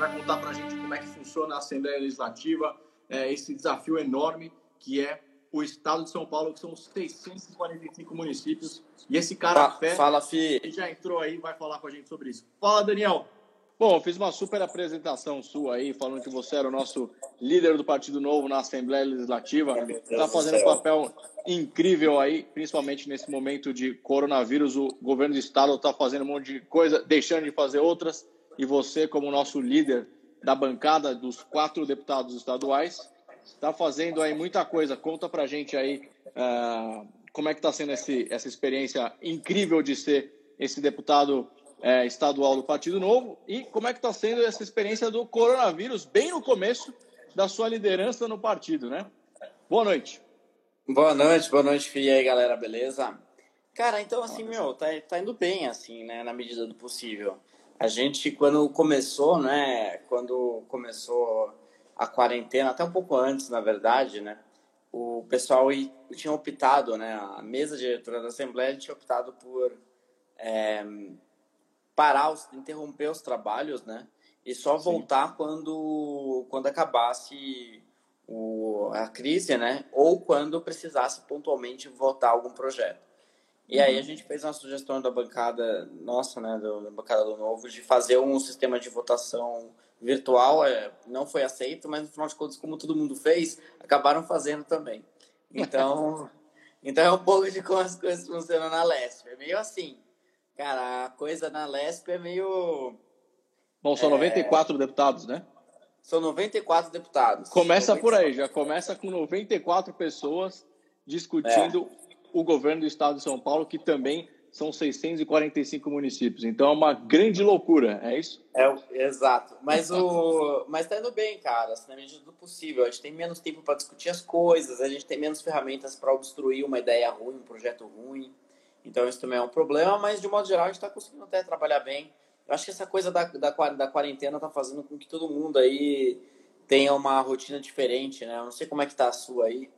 vai contar para a gente como é que funciona a Assembleia Legislativa, é, esse desafio enorme que é o estado de São Paulo, que são 645 municípios. E esse cara, Fa Fala, Fi. já entrou aí vai falar com a gente sobre isso. Fala, Daniel. Bom, fiz uma super apresentação sua aí, falando que você era o nosso líder do Partido Novo na Assembleia Legislativa. Está fazendo um papel incrível aí, principalmente nesse momento de coronavírus. O governo do estado está fazendo um monte de coisa, deixando de fazer outras. E você, como nosso líder da bancada dos quatro deputados estaduais, está fazendo aí muita coisa. Conta para gente aí uh, como é que está sendo esse, essa experiência incrível de ser esse deputado é, estadual do Partido Novo e como é que está sendo essa experiência do coronavírus bem no começo da sua liderança no partido, né? Boa noite. Boa noite, boa noite. E aí, galera, beleza? Cara, então, assim, meu, tá, tá indo bem, assim, né, na medida do possível. A gente, quando começou, né, quando começou a quarentena, até um pouco antes, na verdade, né, o pessoal tinha optado, né, a mesa diretora da Assembleia tinha optado por é, parar, os, interromper os trabalhos, né? E só voltar quando, quando acabasse o, a crise, né? Ou quando precisasse pontualmente votar algum projeto. E uhum. aí a gente fez uma sugestão da bancada nossa, né, do, da bancada do Novo, de fazer um sistema de votação virtual. É, não foi aceito, mas no final de contas, como todo mundo fez, acabaram fazendo também. Então, então é um pouco de como as coisas funcionam na Leste. É meio assim. Cara, a coisa na Lesp é meio. Bom, são é... 94 deputados, né? São 94 deputados. Começa 94. por aí, já começa com 94 pessoas discutindo é. O governo do estado de São Paulo, que também são 645 municípios. Então é uma grande loucura, é isso? É, exato. Mas o mas tá indo bem, cara, assim, na medida do possível. A gente tem menos tempo para discutir as coisas, a gente tem menos ferramentas para obstruir uma ideia ruim, um projeto ruim. Então isso também é um problema, mas de modo geral a gente está conseguindo até trabalhar bem. Eu acho que essa coisa da, da, da quarentena está fazendo com que todo mundo aí tenha uma rotina diferente, né? Eu não sei como é que tá a sua aí,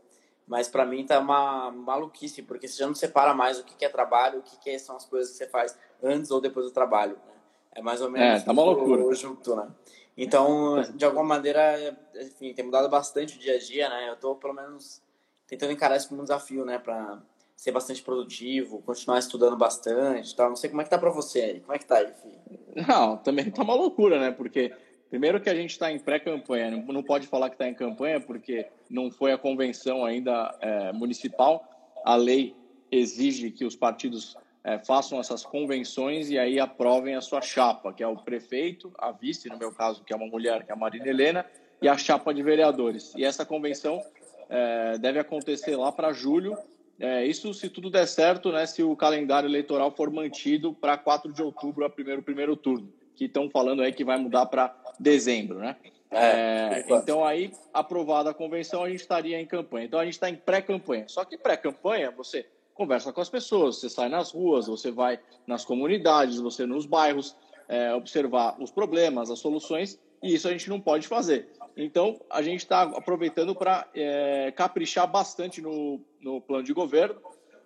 mas para mim tá uma maluquice, porque você já não separa mais o que é trabalho, o que são as coisas que você faz antes ou depois do trabalho, né? É mais ou menos é, tá uma loucura. junto, né? Então, de alguma maneira, enfim, tem mudado bastante o dia a dia, né? Eu tô, pelo menos, tentando encarar isso como um desafio, né? Pra, ser bastante produtivo, continuar estudando bastante tal. Não sei como é que tá para você aí. Como é que tá aí, filho? Não, também tá uma loucura, né? Porque primeiro que a gente está em pré-campanha, não pode falar que está em campanha porque não foi a convenção ainda é, municipal. A lei exige que os partidos é, façam essas convenções e aí aprovem a sua chapa, que é o prefeito, a vice, no meu caso, que é uma mulher, que é a Marina Helena, e a chapa de vereadores. E essa convenção é, deve acontecer lá para julho é, isso se tudo der certo, né, se o calendário eleitoral for mantido para 4 de outubro, a primeiro, primeiro turno, que estão falando aí que vai mudar para dezembro, né? É, é então aí, aprovada a convenção, a gente estaria em campanha. Então a gente está em pré-campanha. Só que pré-campanha, você conversa com as pessoas, você sai nas ruas, você vai nas comunidades, você nos bairros, é, observar os problemas, as soluções, e isso a gente não pode fazer. Então, a gente está aproveitando para é, caprichar bastante no, no plano de governo.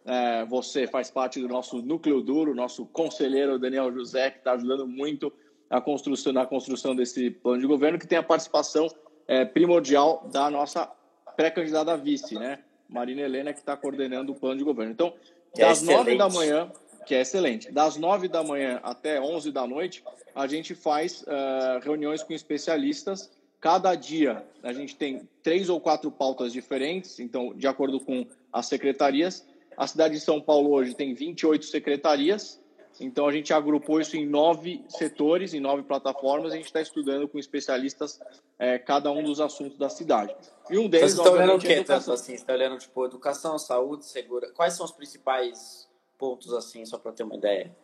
É, você faz parte do nosso núcleo duro, nosso conselheiro Daniel José, que está ajudando muito a construção, na construção desse plano de governo, que tem a participação é, primordial da nossa pré-candidata a vice, né? Marina Helena, que está coordenando o plano de governo. Então, que das nove é da manhã, que é excelente, das nove da manhã até onze da noite, a gente faz uh, reuniões com especialistas Cada dia a gente tem três ou quatro pautas diferentes, então, de acordo com as secretarias. A cidade de São Paulo hoje tem 28 secretarias, então a gente agrupou isso em nove setores, em nove plataformas. A gente está estudando com especialistas é, cada um dos assuntos da cidade. E um deles, então, você está olhando o quê? Tanto assim, você está olhando tipo educação, saúde, segurança. Quais são os principais pontos assim, só para ter uma ideia?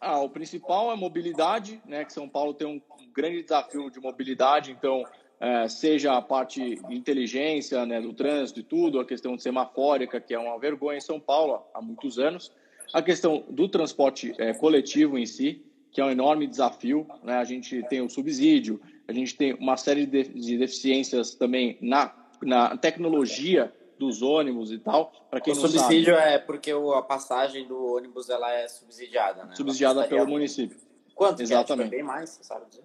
Ah, o principal é mobilidade, né? Que São Paulo tem um grande desafio de mobilidade, então é, seja a parte de inteligência né, do trânsito e tudo, a questão de semafórica, que é uma vergonha em São Paulo há muitos anos, a questão do transporte é, coletivo em si, que é um enorme desafio. Né? A gente tem o subsídio, a gente tem uma série de, de deficiências também na, na tecnologia dos ônibus e tal. Para quem o subsídio sabe, é porque a passagem do ônibus ela é subsidiada, né? Subsidiada pelo município. Quanto? Exatamente. Que é? Tipo, é bem mais, você sabe dizer?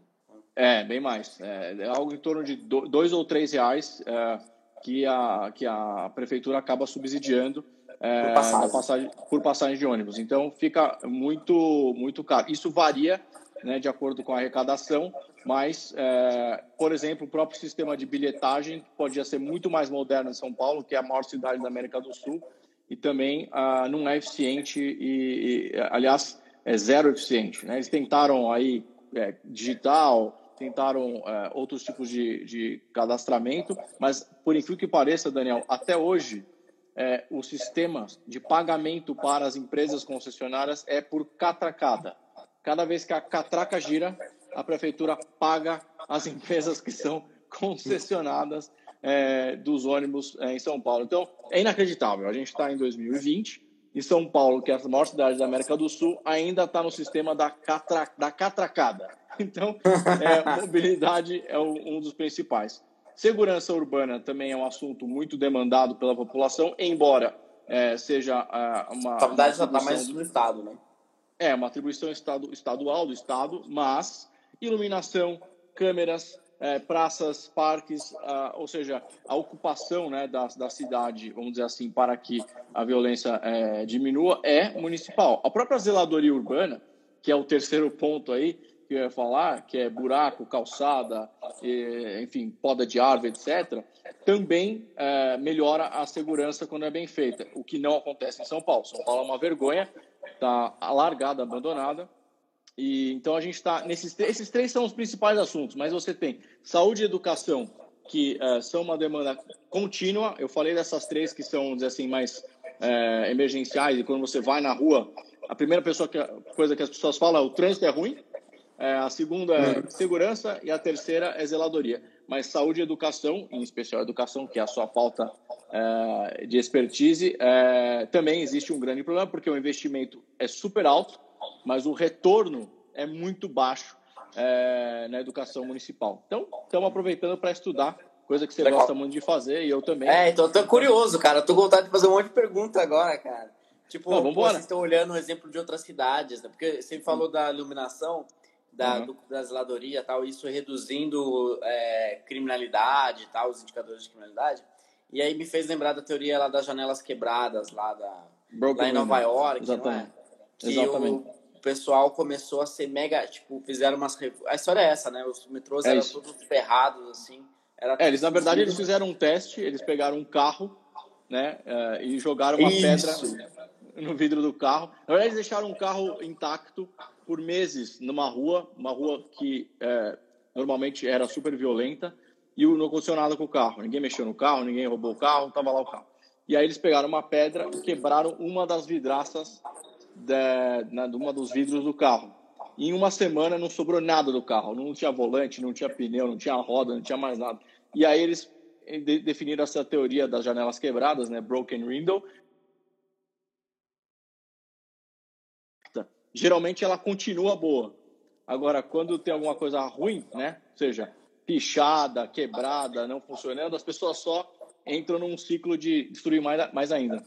É, bem mais. É, é algo em torno de dois ou três reais é, que, a, que a prefeitura acaba subsidiando é, por, passagem. Passagem, por passagem de ônibus. Então fica muito, muito caro. Isso varia né, de acordo com a arrecadação, mas, é, por exemplo, o próprio sistema de bilhetagem podia ser muito mais moderno em São Paulo, que é a maior cidade da América do Sul, e também ah, não é eficiente e, e, aliás, é zero eficiente. Né? Eles tentaram aí é, digital, tentaram é, outros tipos de, de cadastramento, mas por incrível que pareça, Daniel, até hoje é, o sistema de pagamento para as empresas concessionárias é por catracada. Cada vez que a catraca gira, a prefeitura paga as empresas que são concessionadas é, dos ônibus é, em São Paulo. Então, é inacreditável. A gente está em 2020 e São Paulo, que é a maior cidade da América do Sul, ainda está no sistema da, catra, da catracada. Então, é, mobilidade é um dos principais. Segurança urbana também é um assunto muito demandado pela população, embora é, seja uh, uma. A verdade já está mais no Estado, né? É, uma atribuição estadu, estadual do Estado, mas iluminação, câmeras, é, praças, parques, ou seja, a ocupação né, da, da cidade, vamos dizer assim, para que a violência é, diminua, é municipal. A própria zeladoria urbana, que é o terceiro ponto aí, que eu ia falar, que é buraco, calçada, enfim, poda de árvore, etc., também é, melhora a segurança quando é bem feita, o que não acontece em São Paulo. São Paulo é uma vergonha, está alargada, abandonada. E então a gente está nesses esses três são os principais assuntos, mas você tem saúde e educação que é, são uma demanda contínua. Eu falei dessas três que são, dizer assim, mais é, emergenciais e quando você vai na rua, a primeira pessoa que, coisa que as pessoas falam é o trânsito é ruim. É, a segunda é uhum. segurança e a terceira é zeladoria. Mas saúde e educação, em especial educação, que é a sua pauta é, de expertise, é, também existe um grande problema, porque o investimento é super alto, mas o retorno é muito baixo é, na educação municipal. Então, estamos aproveitando para estudar, coisa que você Legal. gosta muito de fazer, e eu também. É, então estou curioso, cara. Estou com vontade de fazer um monte de pergunta agora, cara. Tipo, Não, vocês estão olhando o exemplo de outras cidades, né? Porque você falou da iluminação da, uhum. do, da zeladoria tal, isso reduzindo é, criminalidade tal, os indicadores de criminalidade. E aí me fez lembrar da teoria lá das janelas quebradas, lá, da, lá em Nova York, Exatamente. não é? Exatamente. o pessoal começou a ser mega, tipo, fizeram umas... A história é essa, né? Os metrôs é eram isso. todos ferrados, assim. Era é, eles, na verdade, eles fizeram um teste, eles pegaram um carro, né, uh, e jogaram uma isso. pedra no vidro do carro. Na verdade, eles deixaram um carro intacto por meses numa rua, uma rua que é, normalmente era super violenta, e não aconteceu nada com o carro. Ninguém mexeu no carro, ninguém roubou o carro, estava lá o carro. E aí eles pegaram uma pedra e quebraram uma das vidraças de, na, de uma dos vidros do carro. E em uma semana não sobrou nada do carro. Não tinha volante, não tinha pneu, não tinha roda, não tinha mais nada. E aí eles de, definiram essa teoria das janelas quebradas, né, broken window, geralmente ela continua boa. Agora, quando tem alguma coisa ruim, né? Ou seja, pichada, quebrada, não funcionando, as pessoas só entram num ciclo de destruir mais, mais ainda.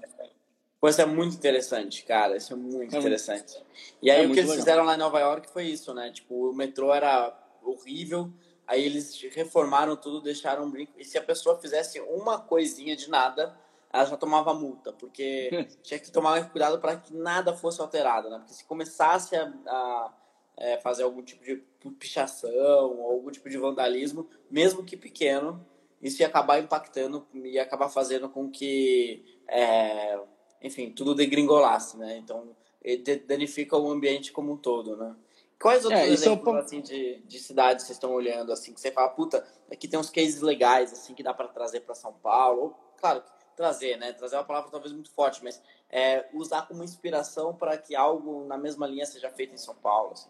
Pois é muito interessante, cara. Isso é muito é interessante. Muito... E aí é o que eles legal. fizeram lá em Nova York foi isso, né? Tipo, o metrô era horrível, aí eles reformaram tudo, deixaram um brinco. E se a pessoa fizesse uma coisinha de nada, ela já tomava multa, porque tinha que tomar cuidado para que nada fosse alterado, né? Porque se começasse a, a é, fazer algum tipo de pichação ou algum tipo de vandalismo, mesmo que pequeno, isso ia acabar impactando, ia acabar fazendo com que, é, enfim, tudo degringolasse, né? Então, danifica o ambiente como um todo, né? Quais outros é, exemplos, é assim, de, de cidades vocês estão olhando, assim, que você fala, puta, aqui tem uns cases legais, assim, que dá para trazer para São Paulo? Claro, trazer, né? Trazer é uma palavra talvez muito forte, mas é, usar como inspiração para que algo na mesma linha seja feito em São Paulo. Assim.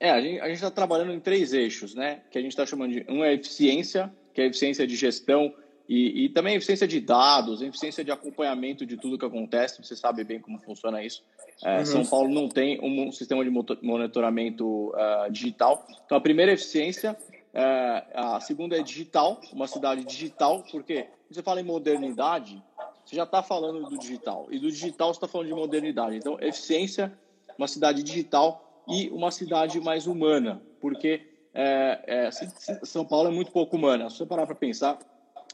É, a gente está trabalhando em três eixos, né? Que a gente está chamando de um é eficiência, que é a eficiência de gestão e, e também eficiência de dados, eficiência de acompanhamento de tudo que acontece. Você sabe bem como funciona isso. É, uhum. São Paulo não tem um sistema de monitoramento uh, digital. Então, a primeira eficiência, uh, a segunda é digital, uma cidade digital, porque você fala em modernidade, você já está falando do digital. E do digital você está falando de modernidade. Então, eficiência, uma cidade digital e uma cidade mais humana. Porque é, é, São Paulo é muito pouco humana. Se você parar para pensar,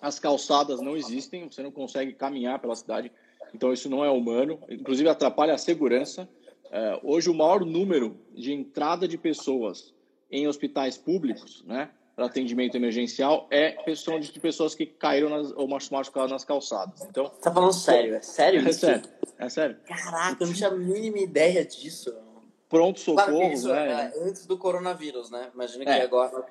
as calçadas não existem, você não consegue caminhar pela cidade, então isso não é humano, inclusive atrapalha a segurança. É, hoje, o maior número de entrada de pessoas em hospitais públicos, né, para atendimento emergencial, é pessoa de pessoas que caíram nas, ou machucaram nas calçadas. Então, tá falando sério? É sério é isso? É sério. É sério. Caraca, eu não tinha a mínima ideia disso pronto-socorro, claro isso, né? É, antes do coronavírus, né? Imagina que é. agora.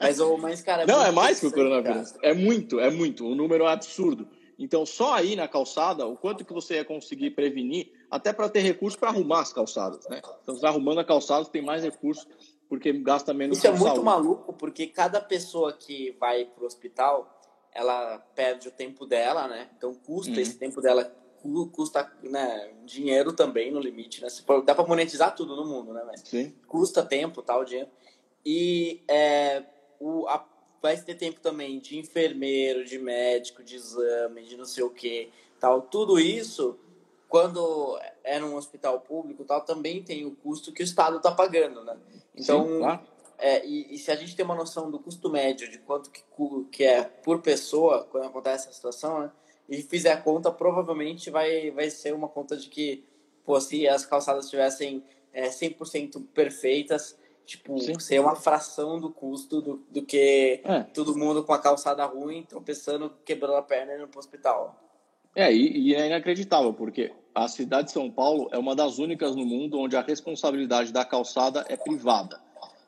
Mas, o mais, cara... É Não, é mais que o coronavírus. Cara. É muito, é muito. O número é absurdo. Então, só aí na calçada, o quanto que você ia conseguir prevenir, até para ter recurso para arrumar as calçadas, né? Então, você arrumando a calçada, tem mais recurso, porque gasta menos Isso é muito saúde. maluco, porque cada pessoa que vai para o hospital, ela perde o tempo dela, né? Então, custa uhum. esse tempo dela custa né, dinheiro também no limite, né? Dá para monetizar tudo no mundo, né? Mas Sim. Custa tempo, tal, dinheiro. E é, o, a, vai ter tempo também de enfermeiro, de médico, de exame, de não sei o que, tal. Tudo isso, quando é num hospital público, tal, também tem o custo que o Estado está pagando, né? Então, Sim, claro. é, e, e, se a gente tem uma noção do custo médio de quanto que, que é por pessoa quando acontece essa situação, né? e fizer a conta, provavelmente vai, vai ser uma conta de que, pô, se as calçadas estivessem é, 100% perfeitas, tipo, Sim. ser uma fração do custo do, do que é. todo mundo com a calçada ruim, tropeçando, quebrando a perna e indo pro hospital. É, e, e, é inacreditável, porque a cidade de São Paulo é uma das únicas no mundo onde a responsabilidade da calçada é privada.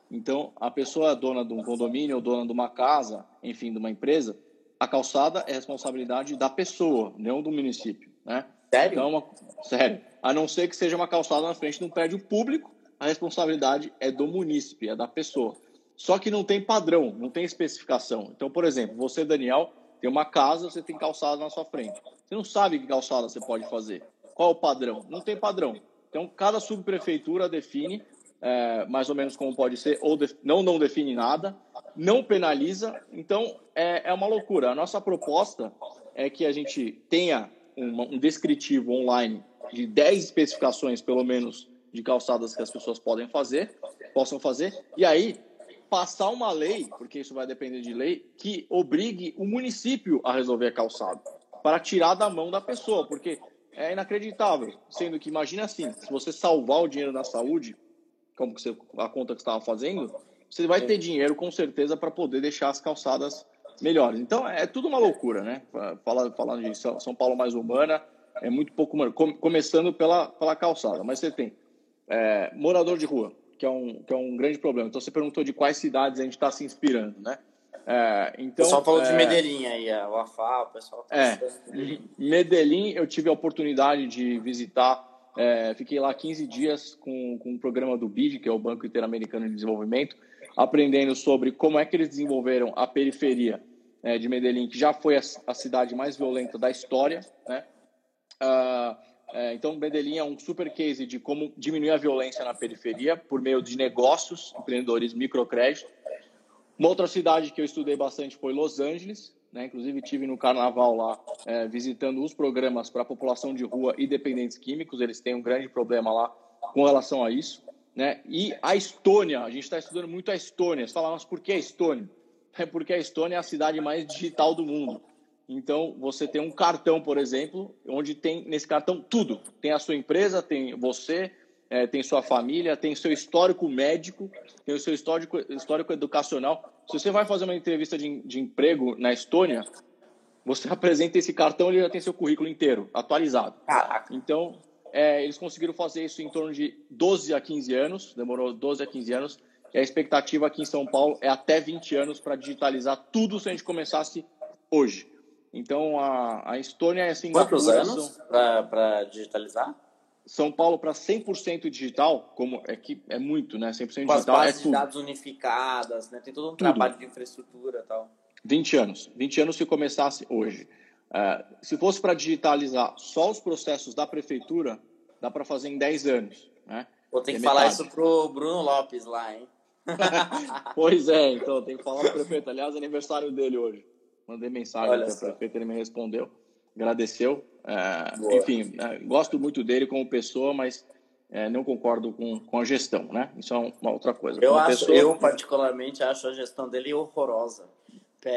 Então, a pessoa é dona de um condomínio ou dona de uma casa, enfim, de uma empresa, a calçada é responsabilidade da pessoa, não do município, né? Sério? Então, uma, sério. A não ser que seja uma calçada na frente de um prédio público, a responsabilidade é do município, é da pessoa. Só que não tem padrão, não tem especificação. Então, por exemplo, você, Daniel, tem uma casa, você tem calçada na sua frente. Você não sabe que calçada você pode fazer. Qual é o padrão? Não tem padrão. Então, cada subprefeitura define é, mais ou menos como pode ser, ou não, não define nada, não penaliza, então é, é uma loucura. A nossa proposta é que a gente tenha uma, um descritivo online de 10 especificações, pelo menos, de calçadas que as pessoas podem fazer, possam fazer, e aí passar uma lei, porque isso vai depender de lei, que obrigue o município a resolver a calçada, para tirar da mão da pessoa, porque é inacreditável. Sendo que, imagina assim, se você salvar o dinheiro da saúde, como que você, a conta que você estava fazendo, você vai ter dinheiro com certeza para poder deixar as calçadas melhores. Então é tudo uma loucura, né? Falando, de São Paulo mais humana, é muito pouco humano. Começando pela, pela calçada, mas você tem é, morador de rua, que é, um, que é um grande problema. Então você perguntou de quais cidades a gente está se inspirando, né? É, então, o pessoal falou é, de Medellín aí, o AFA, o pessoal tá É, Medellín eu tive a oportunidade de visitar é, fiquei lá 15 dias com, com o programa do BID, que é o Banco Interamericano de Desenvolvimento, aprendendo sobre como é que eles desenvolveram a periferia é, de Medellín, que já foi a, a, cidade mais violenta da história. Né? Ah, é, então, Medellín é um super case de como diminuir a violência na periferia por meio de negócios, empreendedorismo, microcrédito. Uma outra cidade que eu estudei bastante foi Los Angeles, né? Inclusive, tive no carnaval lá é, visitando os programas para a população de rua e dependentes químicos. Eles têm um grande problema lá com relação a isso. Né? E a Estônia, a gente está estudando muito a Estônia. Você fala, mas por que a Estônia? É porque a Estônia é a cidade mais digital do mundo. Então, você tem um cartão, por exemplo, onde tem nesse cartão tudo. Tem a sua empresa, tem você, é, tem sua família, tem seu histórico médico, tem o seu histórico, histórico educacional. Se você vai fazer uma entrevista de, de emprego na Estônia, você apresenta esse cartão, ele já tem seu currículo inteiro, atualizado. Caraca. Então, é, eles conseguiram fazer isso em torno de 12 a 15 anos, demorou 12 a 15 anos, e a expectativa aqui em São Paulo é até 20 anos para digitalizar tudo se a gente começasse hoje. Então, a, a Estônia é assim... Quantos anos para digitalizar? São Paulo para 100% digital, como é que é muito, né? 100% Com digital as bases é de dados unificadas, né? Tem todo um tudo. trabalho de infraestrutura, tal. 20 anos. 20 anos se começasse hoje. Uh, se fosse para digitalizar só os processos da prefeitura, dá para fazer em 10 anos, né? Vou ter que falar isso pro Bruno Lopes lá, hein? pois é, então tem que falar pro prefeito. Aliás, é aniversário dele hoje. Mandei mensagem para o prefeito, ele me respondeu, agradeceu. É, enfim, é, gosto muito dele como pessoa, mas é, não concordo com, com a gestão, né? Isso é uma outra coisa. Eu, acho, pessoa... eu particularmente acho a gestão dele horrorosa.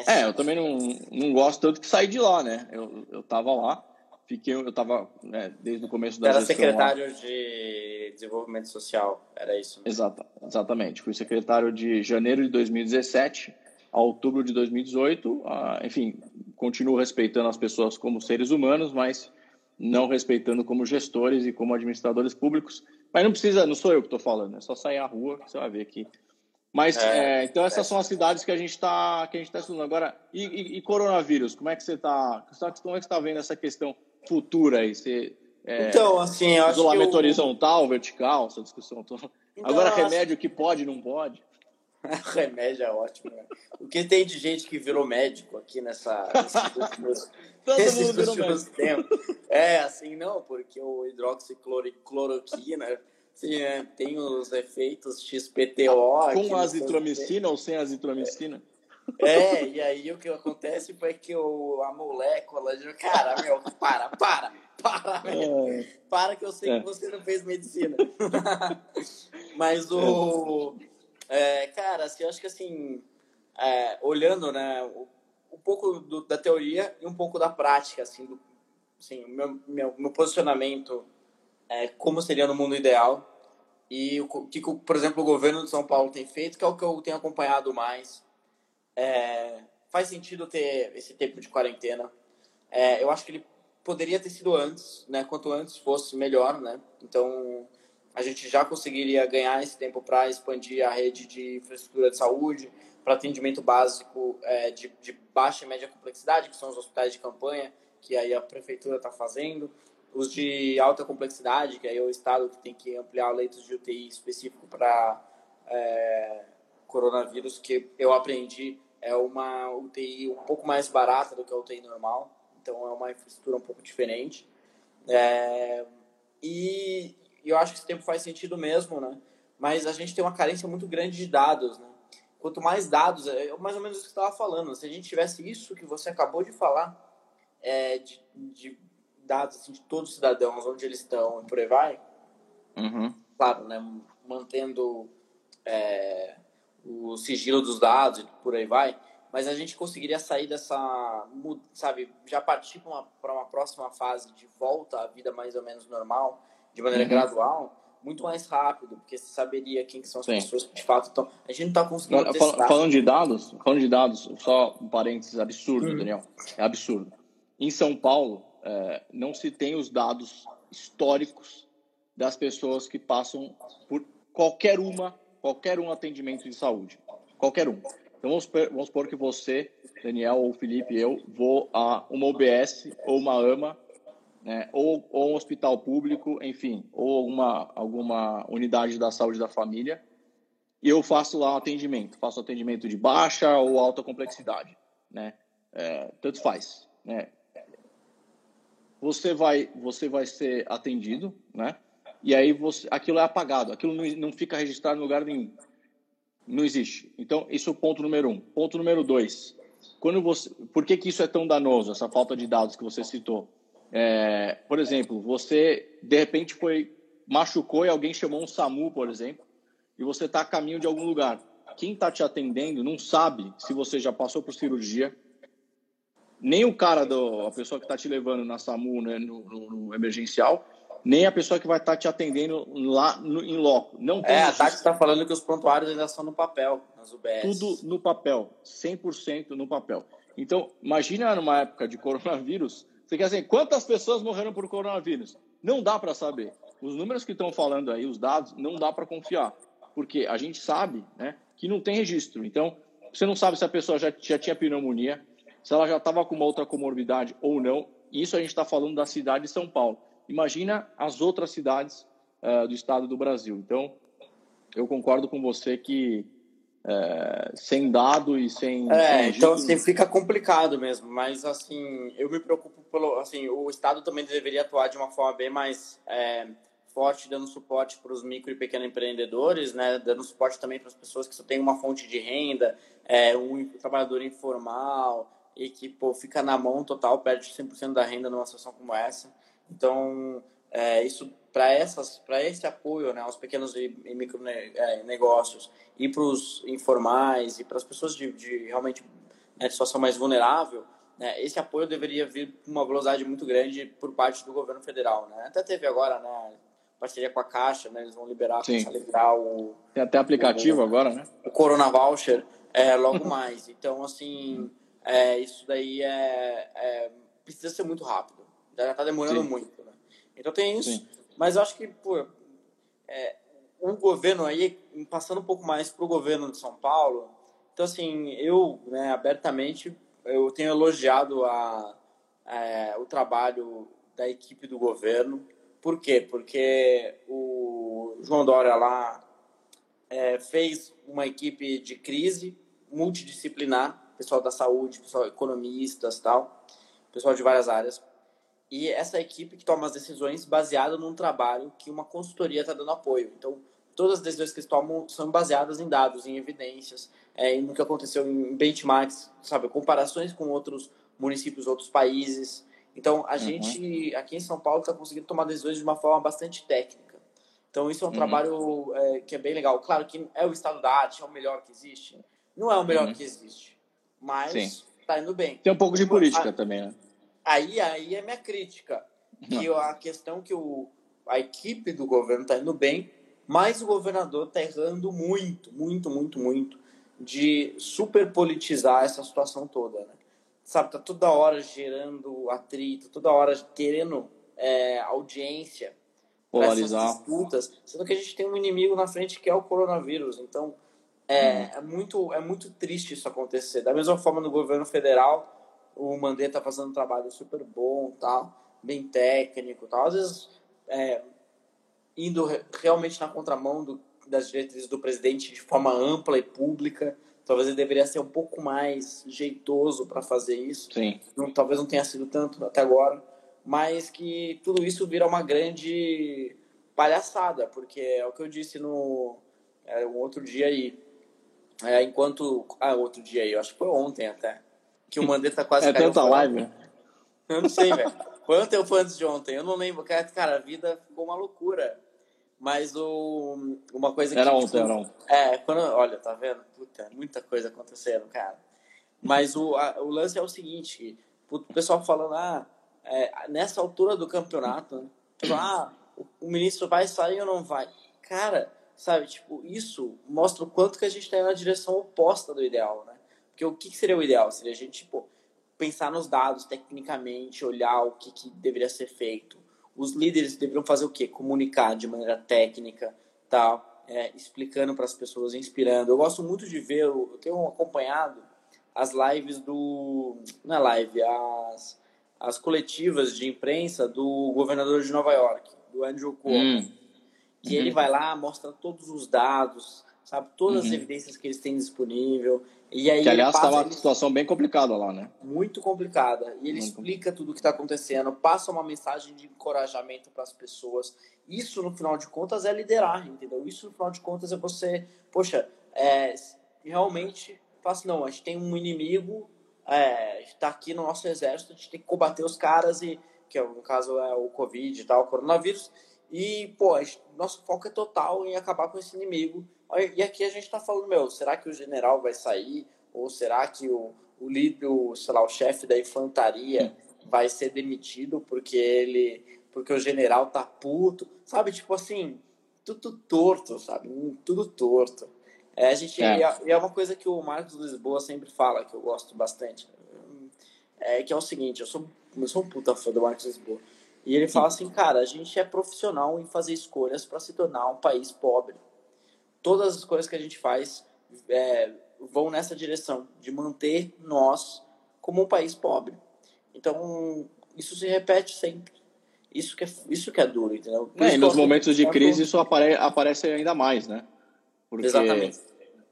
É, eu também não, não gosto tanto que sair de lá, né? Eu, eu tava lá, fiquei, eu tava né, desde o começo da era gestão. Era secretário lá. de desenvolvimento social, era isso? Exata, exatamente. Fui secretário de janeiro de 2017 a outubro de 2018. Ah, enfim, continuo respeitando as pessoas como seres humanos, mas não respeitando como gestores e como administradores públicos. Mas não precisa, não sou eu que estou falando, é só sair à rua que você vai ver aqui. Mas é, é, então essas é. são as cidades que a gente está que a gente está estudando agora. E, e, e, coronavírus, como é que você está? Como é que está vendo essa questão futura aí? Você, é, então, assim, isolamento eu... horizontal, vertical, essa discussão toda. Então, agora remédio acho... que pode, não pode. remédio é ótimo. Né? O que tem de gente que virou médico aqui nessa Todo Esses mundo últimos tempos. É, assim, não, porque o hidroxicloroquina assim, é, tem os efeitos XPTO. Com azitromicina ou sem azitromicina? É, e aí o que acontece foi que o, a molécula. Cara, meu, para, para, para, é. Para que eu sei é. que você não fez medicina. Mas o. É, cara, assim, eu acho que assim. É, olhando, né, um pouco do, da teoria e um pouco da prática, assim, do, assim, meu, meu, meu posicionamento é como seria no mundo ideal e o que, por exemplo, o governo de São Paulo tem feito, que é o que eu tenho acompanhado mais. É, faz sentido ter esse tempo de quarentena. É, eu acho que ele poderia ter sido antes, né? Quanto antes fosse, melhor, né? Então, a gente já conseguiria ganhar esse tempo para expandir a rede de infraestrutura de saúde, para atendimento básico é, de, de, baixa e média complexidade, que são os hospitais de campanha, que aí a prefeitura está fazendo, os de alta complexidade, que aí é o estado que tem que ampliar leitos de UTI específico para é, coronavírus, que eu aprendi é uma UTI um pouco mais barata do que a UTI normal, então é uma infraestrutura um pouco diferente. É, e eu acho que esse tempo faz sentido mesmo, né? Mas a gente tem uma carência muito grande de dados, né? quanto mais dados, é mais ou menos o que estava falando, se a gente tivesse isso que você acabou de falar, é, de, de, dados assim, de todos os cidadãos, onde eles estão e por aí vai, uhum. claro, né, mantendo é, o sigilo dos dados e por aí vai, mas a gente conseguiria sair dessa, sabe, já partir para uma, uma próxima fase de volta à vida mais ou menos normal, de maneira uhum. gradual, muito mais rápido, porque você saberia quem que são as Sim. pessoas que de fato estão. A gente não está conseguindo. Não. Falando de dados, falando de dados, só um parênteses absurdo, hum. Daniel. É absurdo. Em São Paulo, é, não se tem os dados históricos das pessoas que passam por qualquer uma, qualquer um atendimento de saúde. Qualquer um. Então vamos, vamos supor que você, Daniel ou Felipe, eu vou a uma OBS ou uma AMA né, ou, ou um hospital público, enfim, ou alguma, alguma unidade da saúde da família, e eu faço lá um atendimento, faço atendimento de baixa ou alta complexidade, né, é, tanto faz, né. Você vai, você vai ser atendido, né, e aí você, aquilo é apagado, aquilo não, não fica registrado em lugar nenhum, não existe. Então, isso é o ponto número um. Ponto número dois, quando você, por que, que isso é tão danoso, essa falta de dados que você citou? É, por exemplo, você de repente foi machucou e alguém chamou um SAMU, por exemplo, e você está a caminho de algum lugar. Quem está te atendendo não sabe se você já passou por cirurgia. Nem o cara, do, a pessoa que está te levando na SAMU, né, no, no, no, emergencial, nem a pessoa que vai estar tá te atendendo lá no, em loco. Não é, a Tati está falando que os prontuários ainda são no papel, nas UBS. Tudo no papel, 100% no papel. Então, imagina numa época de coronavírus, você quer dizer, quantas pessoas morreram por coronavírus? Não dá para saber. Os números que estão falando aí, os dados, não dá para confiar. Porque a gente sabe né, que não tem registro. Então, você não sabe se a pessoa já, já tinha pneumonia, se ela já estava com uma outra comorbidade ou não. Isso a gente está falando da cidade de São Paulo. Imagina as outras cidades uh, do estado do Brasil. Então, eu concordo com você que é, sem dado e sem. É, então assim, fica complicado mesmo, mas assim, eu me preocupo pelo. Assim, o Estado também deveria atuar de uma forma bem mais é, forte, dando suporte para os micro e pequenos empreendedores, né? Dando suporte também para as pessoas que só têm uma fonte de renda, é, um trabalhador informal e que pô, fica na mão total, perde 100% da renda numa situação como essa. Então, é, isso para essas para esse apoio né, aos pequenos e, e micro é, negócios e para os informais e para as pessoas de, de realmente né, de situação mais vulnerável né, esse apoio deveria vir com uma velocidade muito grande por parte do governo federal né? até teve agora né parceria com a Caixa né eles vão liberar liberar o tem até aplicativo o, agora né o Corona Voucher é, logo mais então assim é, isso daí é, é, precisa ser muito rápido já está demorando Sim. muito? Então tem isso Sim. Mas eu acho que, pô, é, o governo aí, passando um pouco mais para o governo de São Paulo, então, assim, eu, né, abertamente, eu tenho elogiado a, é, o trabalho da equipe do governo. Por quê? Porque o João Dória lá é, fez uma equipe de crise multidisciplinar, pessoal da saúde, pessoal economistas, tal, pessoal de várias áreas, e essa equipe que toma as decisões baseada num trabalho que uma consultoria está dando apoio. Então, todas as decisões que eles tomam são baseadas em dados, em evidências, é, no que aconteceu em benchmarks, sabe, comparações com outros municípios, outros países. Então, a uhum. gente aqui em São Paulo está conseguindo tomar decisões de uma forma bastante técnica. Então, isso é um uhum. trabalho é, que é bem legal. Claro que é o estado da arte, é o melhor que existe. Não é o melhor uhum. que existe, mas está indo bem. Tem um pouco de política também, né? Aí, aí é minha crítica. Que a questão que o, a equipe do governo está indo bem, mas o governador está errando muito, muito, muito, muito de superpolitizar essa situação toda. Né? Sabe, tá toda hora gerando atrito, toda hora querendo é, audiência para essas disputas, sendo que a gente tem um inimigo na frente que é o coronavírus. Então, é, hum. é, muito, é muito triste isso acontecer. Da mesma forma no governo federal, o Mandetta tá fazendo um trabalho super bom, tal, bem técnico, tal. Às vezes é, indo realmente na contramão do, das diretrizes do presidente de forma ampla e pública. Talvez ele deveria ser um pouco mais jeitoso para fazer isso. Sim. Não, talvez não tenha sido tanto até agora, mas que tudo isso vira uma grande palhaçada, porque é o que eu disse no é, um outro dia aí. É, enquanto. Ah, outro dia aí, eu acho que foi ontem até que o Mandetta quase é caiu. É tanta live, Eu não sei, velho. Ou foi antes de ontem? Eu não lembro. Cara, a vida ficou uma loucura. Mas o, uma coisa que. Era ontem, era ontem. É, quando. Olha, tá vendo? Puta, muita coisa acontecendo, cara. Mas o, a, o lance é o seguinte: o pessoal falando, ah, é, nessa altura do campeonato, né, tipo, ah, o, ministro vai sair ou não vai? Cara, sabe, tipo, isso mostra o quanto que a gente está na direção oposta do ideal, né? Porque o que seria o ideal? Seria a gente tipo, pensar nos dados tecnicamente, olhar o que, que deveria ser feito. Os líderes deveriam fazer o quê? Comunicar de maneira técnica, tal, é, explicando para as pessoas, inspirando. Eu gosto muito de ver, eu tenho acompanhado as lives do. Não é live, as, as coletivas de imprensa do governador de Nova York, do Andrew Cuomo. Hum. Que uhum. ele vai lá, mostra todos os dados, sabe? Todas uhum. as evidências que eles têm disponível. E aí que, aliás, está uma situação bem complicada lá, né? Muito complicada. E ele Muito explica tudo o que está acontecendo, passa uma mensagem de encorajamento para as pessoas. Isso, no final de contas, é liderar, entendeu? Isso, no final de contas, é você, poxa, é, realmente, fala assim, não, a gente tem um inimigo, é, está aqui no nosso exército, a gente tem que combater os caras, e que é, no caso é o Covid e tal, o coronavírus, e, pô, gente, nosso foco é total em acabar com esse inimigo e aqui a gente está falando, meu, será que o general vai sair? Ou será que o, o líder, o, sei lá, o chefe da infantaria vai ser demitido porque ele. porque o general tá puto? Sabe, tipo assim, tudo torto, sabe? Tudo torto. É, a gente, é. E é uma coisa que o Marcos Lisboa sempre fala, que eu gosto bastante. É que é o seguinte, eu sou, eu sou um puta fã do Marcos Lisboa. E ele fala assim, cara, a gente é profissional em fazer escolhas para se tornar um país pobre todas as coisas que a gente faz é, vão nessa direção de manter nós como um país pobre. Então, isso se repete sempre. Isso que é, isso que é duro, entendeu? É, e nos momentos de crise isso apare, aparece ainda mais, né? Porque exatamente.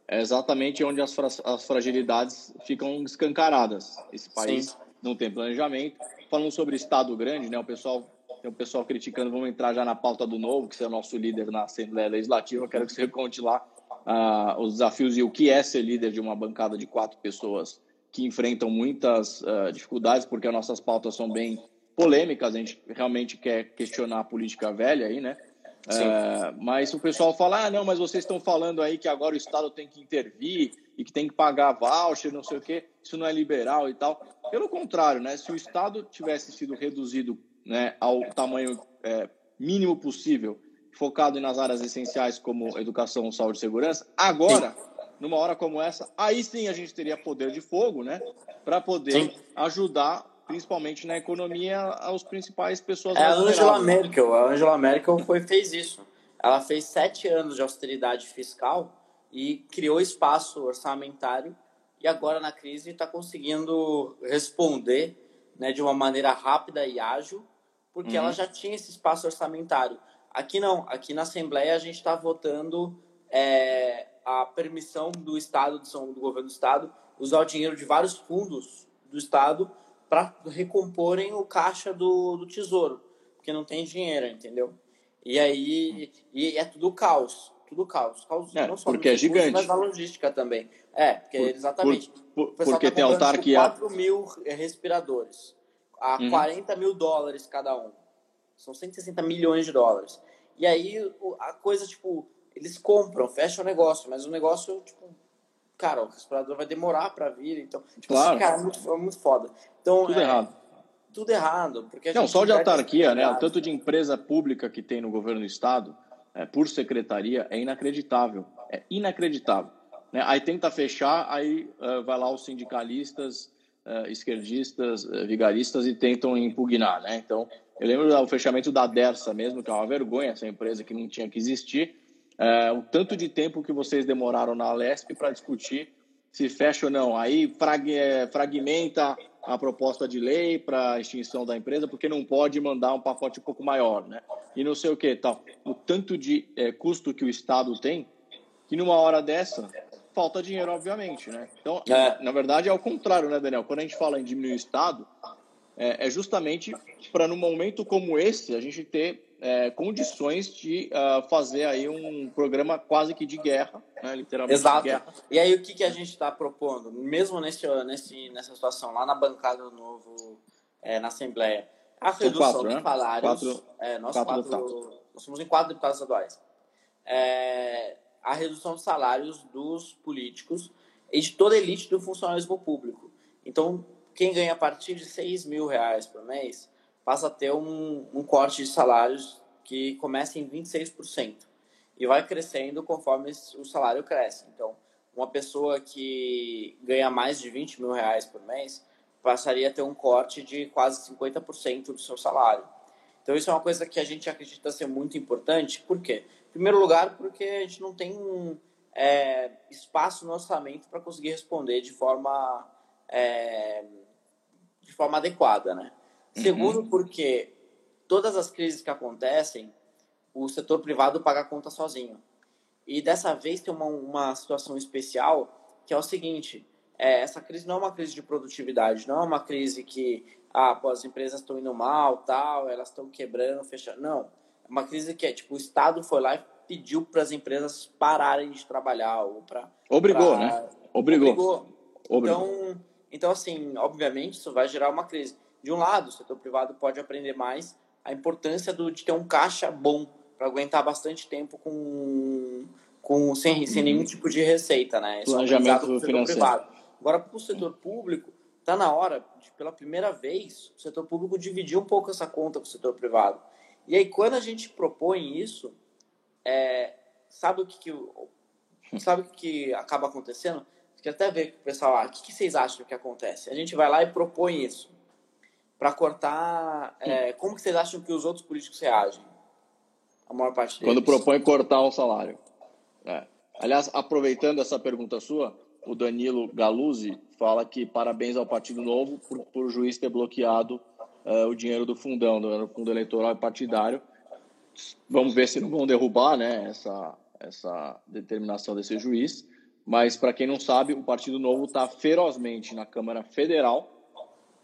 é exatamente onde as, as fragilidades ficam escancaradas. Esse país Sim. não tem planejamento. Falando sobre Estado grande, né? O pessoal tem o pessoal criticando, vamos entrar já na pauta do novo, que você é o nosso líder na Assembleia Legislativa. Eu quero que você conte lá uh, os desafios e o que é ser líder de uma bancada de quatro pessoas que enfrentam muitas uh, dificuldades, porque as nossas pautas são bem polêmicas, a gente realmente quer questionar a política velha aí, né? É, mas o pessoal fala, ah, não, mas vocês estão falando aí que agora o Estado tem que intervir e que tem que pagar voucher, não sei o quê, isso não é liberal e tal. Pelo contrário, né? Se o Estado tivesse sido reduzido né, ao tamanho é, mínimo possível, focado nas áreas essenciais como educação, saúde e segurança, agora, sim. numa hora como essa, aí sim a gente teria poder de fogo, né? Para poder sim. ajudar principalmente na economia, aos principais pessoas. É a Angela Merkel. A Angela Merkel foi, fez isso. Ela fez sete anos de austeridade fiscal e criou espaço orçamentário e agora na crise está conseguindo responder né, de uma maneira rápida e ágil, porque uhum. ela já tinha esse espaço orçamentário. Aqui não, aqui na Assembleia a gente está votando é, a permissão do Estado, do governo do Estado, usar o dinheiro de vários fundos do Estado para recomporem o caixa do, do tesouro, porque não tem dinheiro, entendeu? E aí e é tudo caos, tudo caos. caos é, não só porque é gigante. mas na logística também. É, porque por, exatamente. Por, por, porque tá tem autarquia. 4 mil respiradores, a uhum. 40 mil dólares cada um. São 160 milhões de dólares. E aí a coisa, tipo, eles compram, fecham o negócio, mas o negócio, tipo, cara, o respirador vai demorar para vir, então, tipo, claro. assim, cara, é muito, é muito foda. Então, tudo é, errado. Tudo errado. Porque Não, só de autarquia, né? O tanto de empresa pública que tem no governo do estado, é, por secretaria, é inacreditável. É inacreditável. Né? Aí tenta fechar, aí uh, vai lá os sindicalistas, esquerdistas, uh, vigaristas e tentam impugnar, né? Então, eu lembro do fechamento da Dersa mesmo, que é uma vergonha essa empresa que não tinha que existir, é, o tanto de tempo que vocês demoraram na Lesp para discutir se fecha ou não. Aí frag, fragmenta a proposta de lei para a extinção da empresa, porque não pode mandar um pacote um pouco maior, né? E não sei o que, tal. O tanto de é, custo que o Estado tem, que numa hora dessa falta dinheiro, obviamente, né? Então, é. na verdade, é o contrário, né, Daniel? Quando a gente fala em diminuir o Estado, é, é justamente para, num momento como esse, a gente ter é, condições de uh, fazer aí um programa quase que de guerra, né, literalmente Exato. de guerra. E aí o que, que a gente está propondo, mesmo nesse, nesse, nessa situação, lá na bancada do novo, é, na Assembleia, a redução quatro, dos né? salários, quatro, é, nós, quatro quatro, nós somos em quatro deputados estaduais, é, a redução dos salários dos políticos e de toda a elite do funcionalismo público. Então, quem ganha a partir de 6 mil reais por mês passa a ter um, um corte de salários que começa em 26% e vai crescendo conforme o salário cresce. Então, uma pessoa que ganha mais de 20 mil reais por mês passaria a ter um corte de quase 50% do seu salário. Então, isso é uma coisa que a gente acredita ser muito importante. Por quê? Em primeiro lugar, porque a gente não tem é, espaço no orçamento para conseguir responder de forma, é, de forma adequada, né? Segundo, uhum. porque todas as crises que acontecem, o setor privado paga a conta sozinho. E dessa vez tem uma, uma situação especial, que é o seguinte: é, essa crise não é uma crise de produtividade, não é uma crise que ah, pô, as empresas estão indo mal, tal, elas estão quebrando, fechando. Não. Uma crise que é tipo, o Estado foi lá e pediu para as empresas pararem de trabalhar. ou para Obrigou, pra... né? Obrigou. Obrigou. Obrigou. Então, então, assim, obviamente, isso vai gerar uma crise de um lado, o setor privado pode aprender mais a importância do, de ter um caixa bom para aguentar bastante tempo com, com sem, sem nenhum uhum. tipo de receita, né? Isso é Planejamento é financeiro. Privado. Agora, para o setor público, está na hora de, pela primeira vez, o setor público dividir um pouco essa conta com o setor privado. E aí, quando a gente propõe isso, é, sabe o que, que sabe o que acaba acontecendo? Quer até ver com o pessoal lá, o que, que vocês acham que acontece? A gente vai lá e propõe isso para cortar. É, como que vocês acham que os outros políticos reagem? A maior parte deles. Quando propõe cortar o salário. É. Aliás, aproveitando essa pergunta sua, o Danilo Galuzzi fala que parabéns ao Partido Novo por, por o juiz ter bloqueado uh, o dinheiro do fundão, do fundo eleitoral e partidário. Vamos ver se não vão derrubar né, essa, essa determinação desse juiz. Mas, para quem não sabe, o Partido Novo está ferozmente na Câmara Federal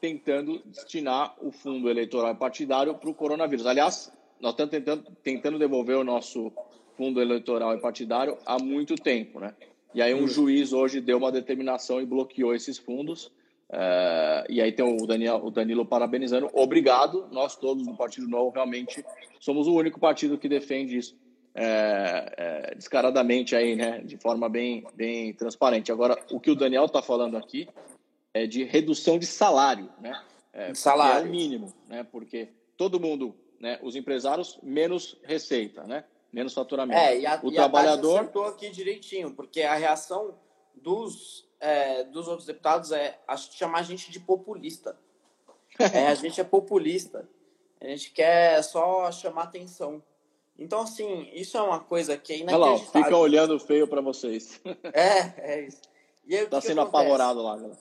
tentando destinar o fundo eleitoral partidário para o coronavírus. Aliás, nós estamos tentando, tentando devolver o nosso fundo eleitoral e partidário há muito tempo, né? E aí um juiz hoje deu uma determinação e bloqueou esses fundos. Uh, e aí tem o, Daniel, o Danilo parabenizando. Obrigado, nós todos do Partido Novo realmente somos o único partido que defende isso é, é, descaradamente aí, né, de forma bem, bem transparente. Agora, o que o Daniel está falando aqui é de redução de salário, né? É, salário. É o mínimo, né? Porque todo mundo, né, os empresários menos receita, né? Menos faturamento. É, e a, o e trabalhador acertou aqui direitinho, porque a reação dos é, dos outros deputados é chamar a gente de populista. É, a gente é populista. A gente quer só chamar atenção. Então, assim, isso é uma coisa que é inacreditável. Olha lá, fica olhando feio para vocês. É, é isso. E aí, tá sendo apavorado lá, galera.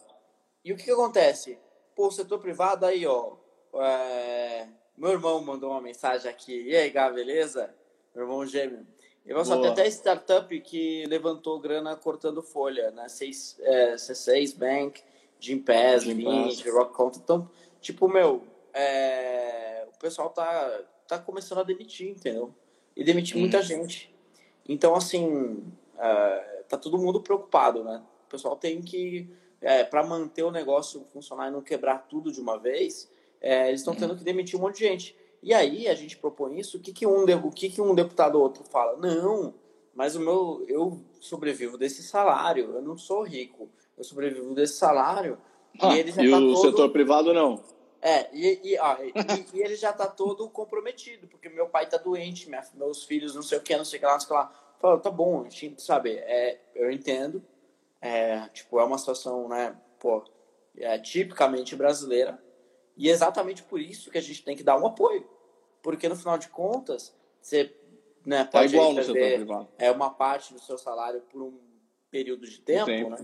E o que, que acontece? Pô, setor privado aí, ó. É... Meu irmão mandou uma mensagem aqui. E aí, Gá, beleza? Meu irmão gêmeo. Eu vou tem até startup que levantou grana cortando folha, né? C6, é, C6 Bank, Rock Content. Então, tipo, meu, é... o pessoal tá, tá começando a demitir, entendeu? e demitir muita gente. Então, assim, é, tá todo mundo preocupado, né? O pessoal tem que, é, para manter o negócio funcionar e não quebrar tudo de uma vez, é, eles estão tendo que demitir um monte de gente. E aí a gente propõe isso, o que, que, um, o que, que um deputado ou outro fala? Não, mas o meu, eu sobrevivo desse salário, eu não sou rico, eu sobrevivo desse salário. Ah, e, ele já e tá o todo... setor privado não? É, e, e, ó, e, e, ele já tá todo comprometido, porque meu pai tá doente, minha, meus filhos não sei o que, não sei o que lá, não sei o que lá. Falou, tá bom, a gente, sabe, é, eu entendo, é, tipo, é uma situação, né, pô, é tipicamente brasileira, e é exatamente por isso que a gente tem que dar um apoio, porque no final de contas, você né, tá pode tá é, uma parte do seu salário por um período de tempo, tempo. né,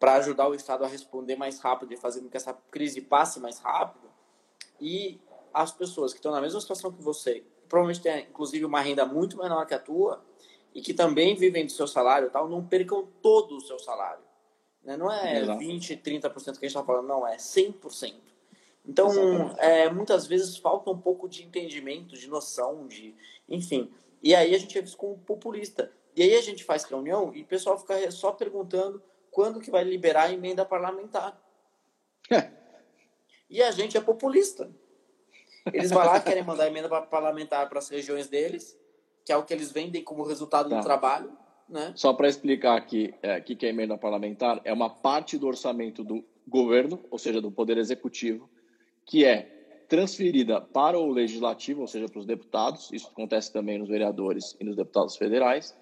para ajudar o Estado a responder mais rápido e fazer com que essa crise passe mais rápido, e as pessoas que estão na mesma situação que você, que provavelmente têm inclusive uma renda muito menor que a tua e que também vivem do seu salário tal, não percam todo o seu salário. Né? Não é Exato. 20, 30% que a gente está falando, não, é 100%. Então, é, muitas vezes falta um pouco de entendimento, de noção, de enfim. E aí a gente é visto como populista. E aí a gente faz reunião e o pessoal fica só perguntando quando que vai liberar a emenda parlamentar. E a gente é populista. Eles vão lá, querem mandar emenda parlamentar para as regiões deles, que é o que eles vendem como resultado tá. do trabalho. Né? Só para explicar aqui o é, que é emenda parlamentar, é uma parte do orçamento do governo, ou seja, do Poder Executivo, que é transferida para o Legislativo, ou seja, para os deputados, isso acontece também nos vereadores e nos deputados federais,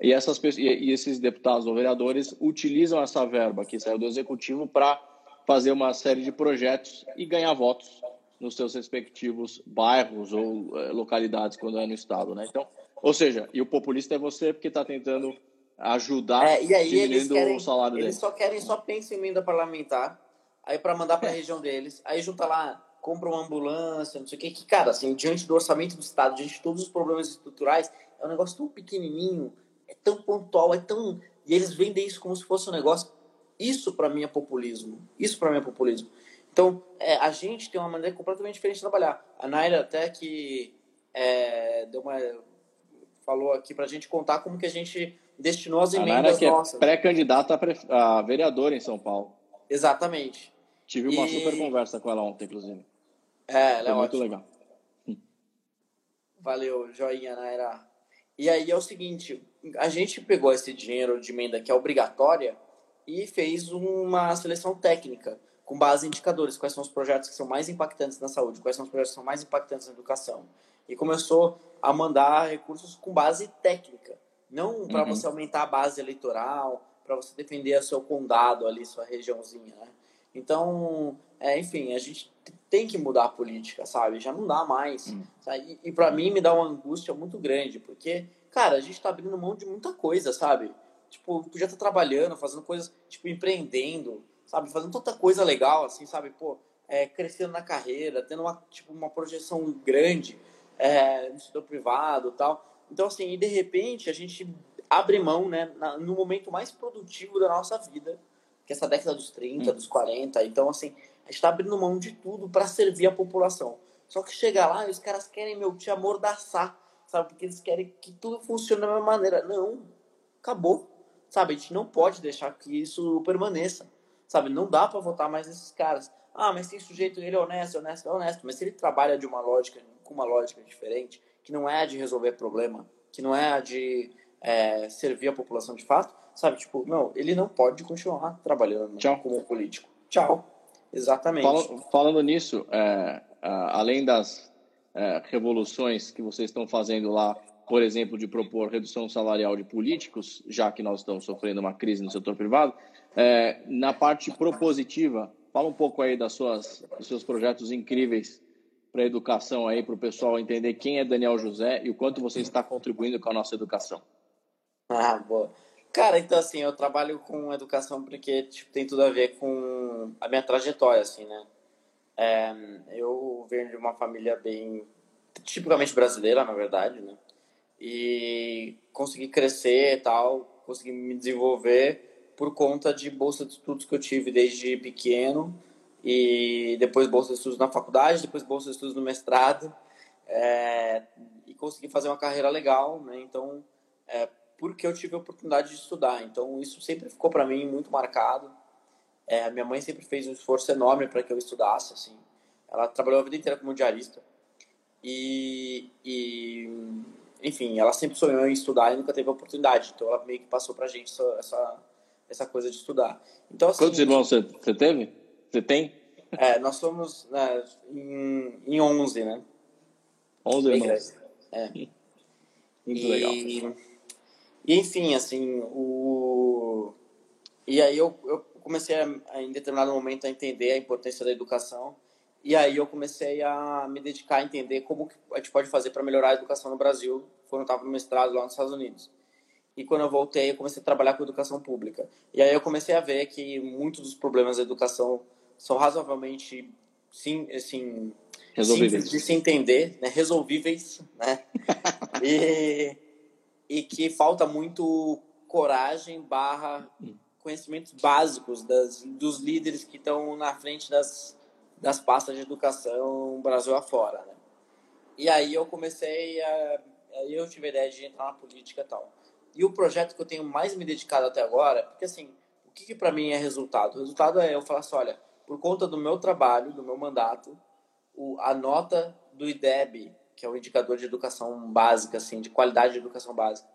e, essas, e esses deputados ou vereadores utilizam essa verba que saiu do Executivo para fazer uma série de projetos e ganhar votos nos seus respectivos bairros ou eh, localidades quando é no estado, né? Então, ou seja, e o populista é você porque está tentando ajudar é, e aí eles querem, o salário eles só querem só pensar em emenda parlamentar, aí para mandar para a região deles, aí junta lá, compra uma ambulância, não sei o que, que cara, assim, diante do orçamento do estado, diante de todos os problemas estruturais, é um negócio tão pequenininho, é tão pontual, é tão e eles vendem isso como se fosse um negócio isso para mim é populismo. Isso para mim é populismo. Então, é, a gente tem uma maneira completamente diferente de trabalhar. A Naira até que é, deu uma, falou aqui para a gente contar como que a gente destinou as emendas a Naira que é nossas. É pré-candidata a, pre... a vereadora em São Paulo. Exatamente. Tive uma e... super conversa com ela ontem, inclusive. É, ela Foi é muito legal. Valeu, joinha, Naira. E aí é o seguinte, a gente pegou esse dinheiro de emenda que é obrigatória e fez uma seleção técnica com base em indicadores, quais são os projetos que são mais impactantes na saúde, quais são os projetos que são mais impactantes na educação. E começou a mandar recursos com base técnica, não para uhum. você aumentar a base eleitoral, para você defender o seu condado ali, sua regiãozinha, né? Então, é, enfim, a gente tem que mudar a política, sabe? Já não dá mais. Uhum. E, e para mim me dá uma angústia muito grande, porque, cara, a gente está abrindo mão de muita coisa, sabe? tipo, podia estar trabalhando, fazendo coisas, tipo, empreendendo, sabe? Fazendo tanta coisa legal, assim, sabe? Pô, é, crescendo na carreira, tendo uma, tipo, uma projeção grande é, no setor privado tal. Então, assim, e de repente a gente abre mão, né, na, no momento mais produtivo da nossa vida, que é essa década dos 30, hum. dos 40. Então, assim, a gente está abrindo mão de tudo para servir a população. Só que chega lá e os caras querem, meu, te amordaçar, sabe? Porque eles querem que tudo funcione da mesma maneira. Não, acabou. Sabe, a gente não pode deixar que isso permaneça. Sabe, não dá para votar mais nesses caras. Ah, mas tem sujeito, ele é honesto, é honesto, é honesto. Mas se ele trabalha de uma lógica, com uma lógica diferente, que não é a de resolver problema, que não é a de é, servir a população de fato, sabe? Tipo, não, ele não pode continuar trabalhando Tchau. como político. Tchau. Exatamente. Falando, falando nisso, é, além das é, revoluções que vocês estão fazendo lá, por exemplo, de propor redução salarial de políticos, já que nós estamos sofrendo uma crise no setor privado, é, na parte propositiva, fala um pouco aí das suas, dos seus projetos incríveis para a educação aí, para o pessoal entender quem é Daniel José e o quanto você está contribuindo com a nossa educação. Ah, boa. Cara, então assim, eu trabalho com educação porque tipo, tem tudo a ver com a minha trajetória, assim, né? É, eu venho de uma família bem tipicamente brasileira, na verdade, né? E consegui crescer e tal, consegui me desenvolver por conta de bolsa de estudos que eu tive desde pequeno e depois bolsa de estudos na faculdade, depois bolsa de estudos no mestrado é, e consegui fazer uma carreira legal, né? Então, é, porque eu tive a oportunidade de estudar. Então, isso sempre ficou para mim muito marcado. É, minha mãe sempre fez um esforço enorme para que eu estudasse, assim. Ela trabalhou a vida inteira como diarista. E, e, enfim, ela sempre sonhou em estudar e nunca teve a oportunidade. Então, ela meio que passou pra gente essa, essa, essa coisa de estudar. Então, assim, Quantos irmãos você, você teve? Você tem? É, nós somos né, em, em 11, né? 11 irmãos. É. Muito e, legal. E, enfim, assim, o... E aí eu, eu comecei, a, em determinado momento, a entender a importância da educação. E aí eu comecei a me dedicar a entender como a gente pode fazer para melhorar a educação no Brasil, quando eu estava no mestrado lá nos Estados Unidos. E quando eu voltei, eu comecei a trabalhar com educação pública. E aí eu comecei a ver que muitos dos problemas da educação são razoavelmente sim, assim, simples de se entender, né? resolvíveis, né? e e que falta muito coragem barra conhecimentos básicos das, dos líderes que estão na frente das, das pastas de educação Brasil afora, né? E aí eu comecei a... Aí eu tive a ideia de entrar na política e tal. E o projeto que eu tenho mais me dedicado até agora, porque assim, o que, que para mim é resultado? O resultado é eu falar assim, olha, por conta do meu trabalho, do meu mandato, o, a nota do IDEB que é o indicador de educação básica, assim, de qualidade de educação básica,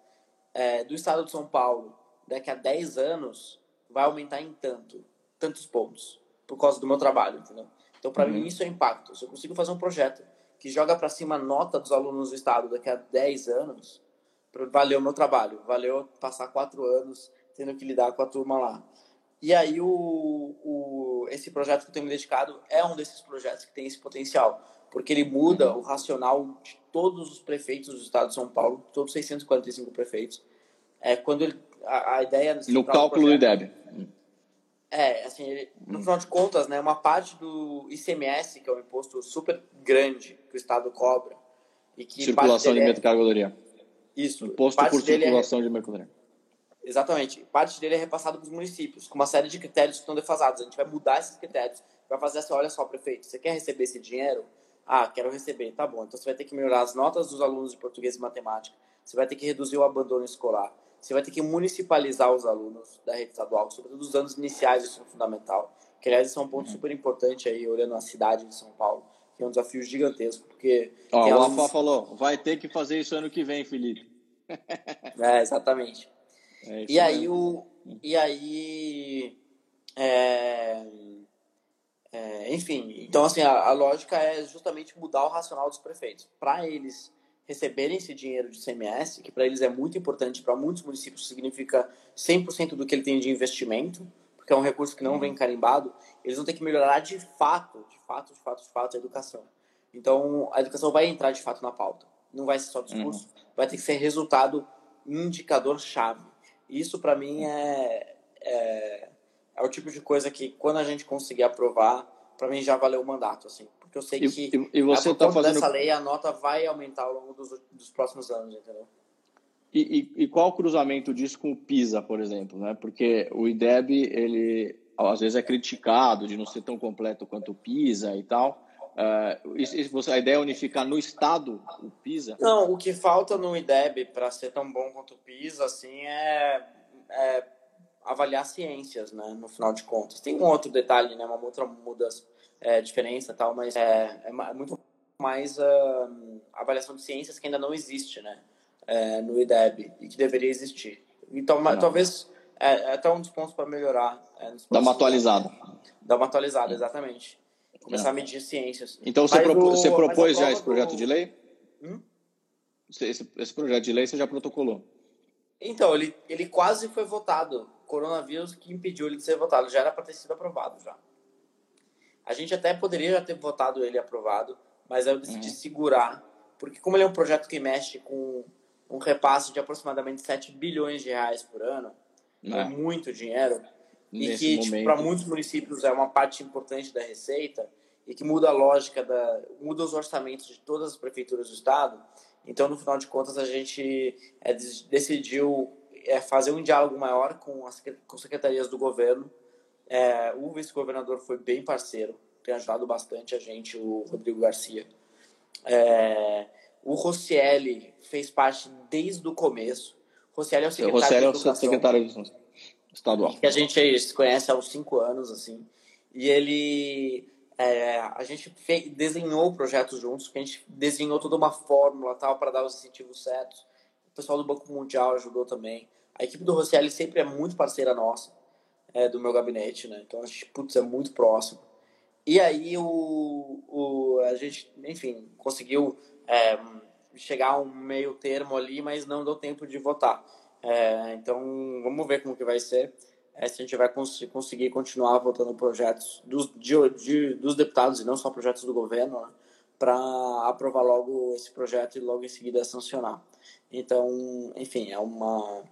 é, do estado de São Paulo, daqui a 10 anos, vai aumentar em tanto, tantos pontos, por causa do meu trabalho, entendeu? Então, para uhum. mim, isso é impacto. Se eu consigo fazer um projeto que joga para cima a nota dos alunos do estado daqui a 10 anos, valeu o meu trabalho, valeu passar quatro anos tendo que lidar com a turma lá. E aí, o, o, esse projeto que eu tenho me dedicado é um desses projetos que tem esse potencial porque ele muda o racional de todos os prefeitos do estado de São Paulo, todos os 645 prefeitos. É, quando ele, a, a ideia... No cálculo do IDEB. É, assim, ele, no final de contas, né, uma parte do ICMS, que é um imposto super grande que o estado cobra, e que circulação de é mercadoria. Isso. Imposto por é circulação é... de mercadoria. Exatamente. Parte dele é repassado para os municípios, com uma série de critérios que estão defasados. A gente vai mudar esses critérios para fazer assim, olha só, prefeito, você quer receber esse dinheiro? Ah, quero receber. Tá bom. Então você vai ter que melhorar as notas dos alunos de português e matemática. Você vai ter que reduzir o abandono escolar. Você vai ter que municipalizar os alunos da rede estadual, sobretudo os anos iniciais do ensino fundamental. Que, aliás, isso é um ponto uhum. super importante aí, olhando a cidade de São Paulo, que é um desafio gigantesco, porque... Ó, o alunos... falou, vai ter que fazer isso ano que vem, Felipe. é, exatamente. É e, aí, o, e aí, é, é, enfim, então assim, a, a, lógica é justamente mudar o racional dos prefeitos. Para eles receberem esse dinheiro de CMS, que para eles é muito importante, para muitos municípios significa 100% do que ele tem de investimento, porque é um recurso que não vem carimbado, eles vão ter que melhorar de fato, de fato, de fato, de fato a educação. Então, a educação vai entrar de fato na pauta. Não vai ser só discurso, uhum. vai ter que ser resultado indicador-chave. Isso, para mim, é, é é o tipo de coisa que quando a gente conseguir aprovar, para mim já valeu o mandato, assim, porque eu sei e, que e, você a tá fazendo dessa lei a nota vai aumentar ao longo dos, dos próximos anos, entendeu? E, e, e, qual o cruzamento disso com o PISA, por exemplo, né? Porque o IDEB ele às vezes é criticado de não ser tão completo quanto o PISA e tal. Uh, isso, a ideia é unificar no estado o PISA? Não, o que falta no IDEB para ser tão bom quanto o PISA, assim, é, é avaliar ciências, né, no final de contas. Tem um outro detalhe, né, uma outra mudança, é, diferença tal, mas é, é, é muito mais uh, avaliação de ciências que ainda não existe, né, é, no IDEB e que deveria existir. Então, talvez é, é, até um dos pontos para melhorar. É, Dá uma atualizada. Dá uma atualizada, exatamente. Começar a medir ciências. Então, você, propo, você propôs já esse projeto do... de lei? Hum? Esse, esse projeto de lei você já protocolou? Então, ele, ele quase foi votado. Coronavírus que impediu ele de ser votado. Já era para ter sido aprovado já. A gente até poderia já ter votado ele aprovado, mas eu decidi uhum. segurar, porque como ele é um projeto que mexe com um repasse de aproximadamente 7 bilhões de reais por ano, é, é muito dinheiro, Nesse e que tipo, para muitos municípios é uma parte importante da receita, e que muda a lógica, da, muda os orçamentos de todas as prefeituras do estado, então, no final de contas, a gente é, decidiu é, fazer um diálogo maior com as com secretarias do governo. É, o vice-governador foi bem parceiro, tem ajudado bastante a gente, o Rodrigo Garcia. É, o Rossielli fez parte desde o começo. Rossielli é o secretário, o Rossielli é o secretário estadual. Que a gente se conhece há uns cinco anos, assim. E ele é, a gente fez, desenhou o projeto juntos, que a gente desenhou toda uma fórmula tal para dar os incentivos certos. O pessoal do Banco Mundial ajudou também. A equipe do Rosselli sempre é muito parceira nossa, é, do meu gabinete, né? Então a gente, putz, é muito próximo. E aí o, o, a gente, enfim, conseguiu é, chegar a um meio termo ali, mas não deu tempo de votar. É, então vamos ver como que vai ser é, se a gente vai cons conseguir continuar votando projetos dos, de, de, dos deputados e não só projetos do governo, né, para aprovar logo esse projeto e logo em seguida sancionar. Então, enfim, é uma,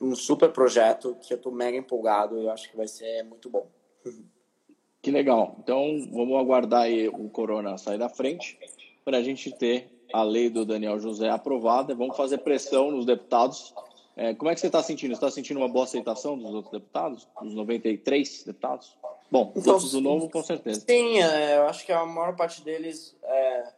um super projeto que eu estou mega empolgado e eu acho que vai ser muito bom. Que legal. Então, vamos aguardar aí o Corona sair da frente para a gente ter a lei do Daniel José aprovada. Vamos fazer pressão nos deputados é, como é que você está sentindo? Você está sentindo uma boa aceitação dos outros deputados? Dos 93 deputados? Bom, então, outros do Novo, com certeza. Sim, é, eu acho que a maior parte deles é,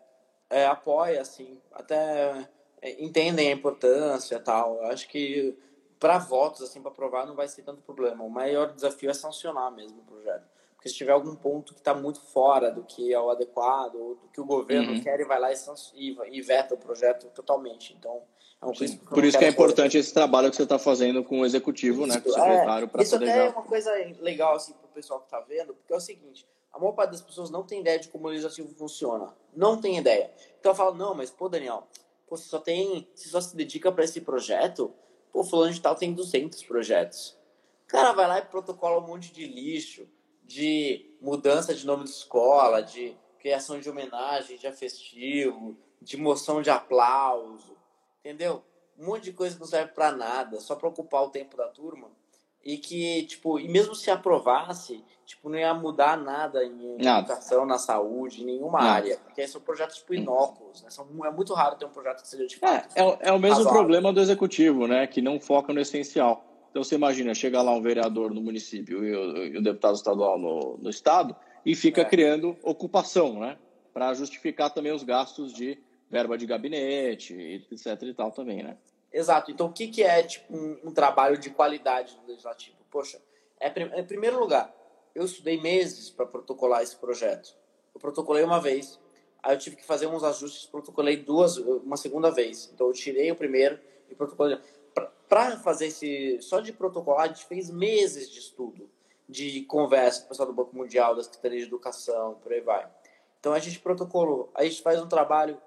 é apoia, assim, até entendem a importância tal. Eu acho que para votos, assim, para aprovar, não vai ser tanto problema. O maior desafio é sancionar mesmo o projeto. Porque se tiver algum ponto que está muito fora do que é o adequado, ou do que o governo uhum. quer, e vai lá e, e veta o projeto totalmente. Então, é um Por isso que é importante esse trabalho que você está fazendo com o executivo, isso, né, com o secretário, é, para Isso até é uma coisa legal assim, para o pessoal que está vendo, porque é o seguinte, a maior parte das pessoas não tem ideia de como o legislativo funciona. Não tem ideia. Então eu falo, não, mas pô, Daniel, pô, você só tem, você só se dedica para esse projeto, pô, fulano de tal tem 200 projetos. O cara vai lá e protocola um monte de lixo, de mudança de nome de escola, de criação de homenagem, de festivo, de moção de aplauso, entendeu? Um monte de coisa que não serve para nada, só para ocupar o tempo da turma. E que, tipo, e mesmo se aprovasse, tipo, não ia mudar nada em nada. educação, na saúde, em nenhuma nada. área. Porque são projetos, tipo, inóculos, né? São, é muito raro ter um projeto que seja de fato. É, é, é o mesmo problema do executivo, né? Que não foca no essencial. Então, você imagina, chega lá um vereador no município e o, e o deputado estadual no, no estado e fica é. criando ocupação, né? Para justificar também os gastos de verba de gabinete, etc e tal também, né? Exato. Então, o que, que é tipo, um, um trabalho de qualidade do legislativo? Poxa, é, em primeiro lugar, eu estudei meses para protocolar esse projeto. Eu protocolei uma vez, aí eu tive que fazer uns ajustes, protocolei duas, uma segunda vez. Então, eu tirei o primeiro e protocolei. Para fazer esse, só de protocolar, a gente fez meses de estudo, de conversa com o pessoal do Banco Mundial, da Secretaria de Educação, por aí vai. Então, a gente protocolou. A gente faz um trabalho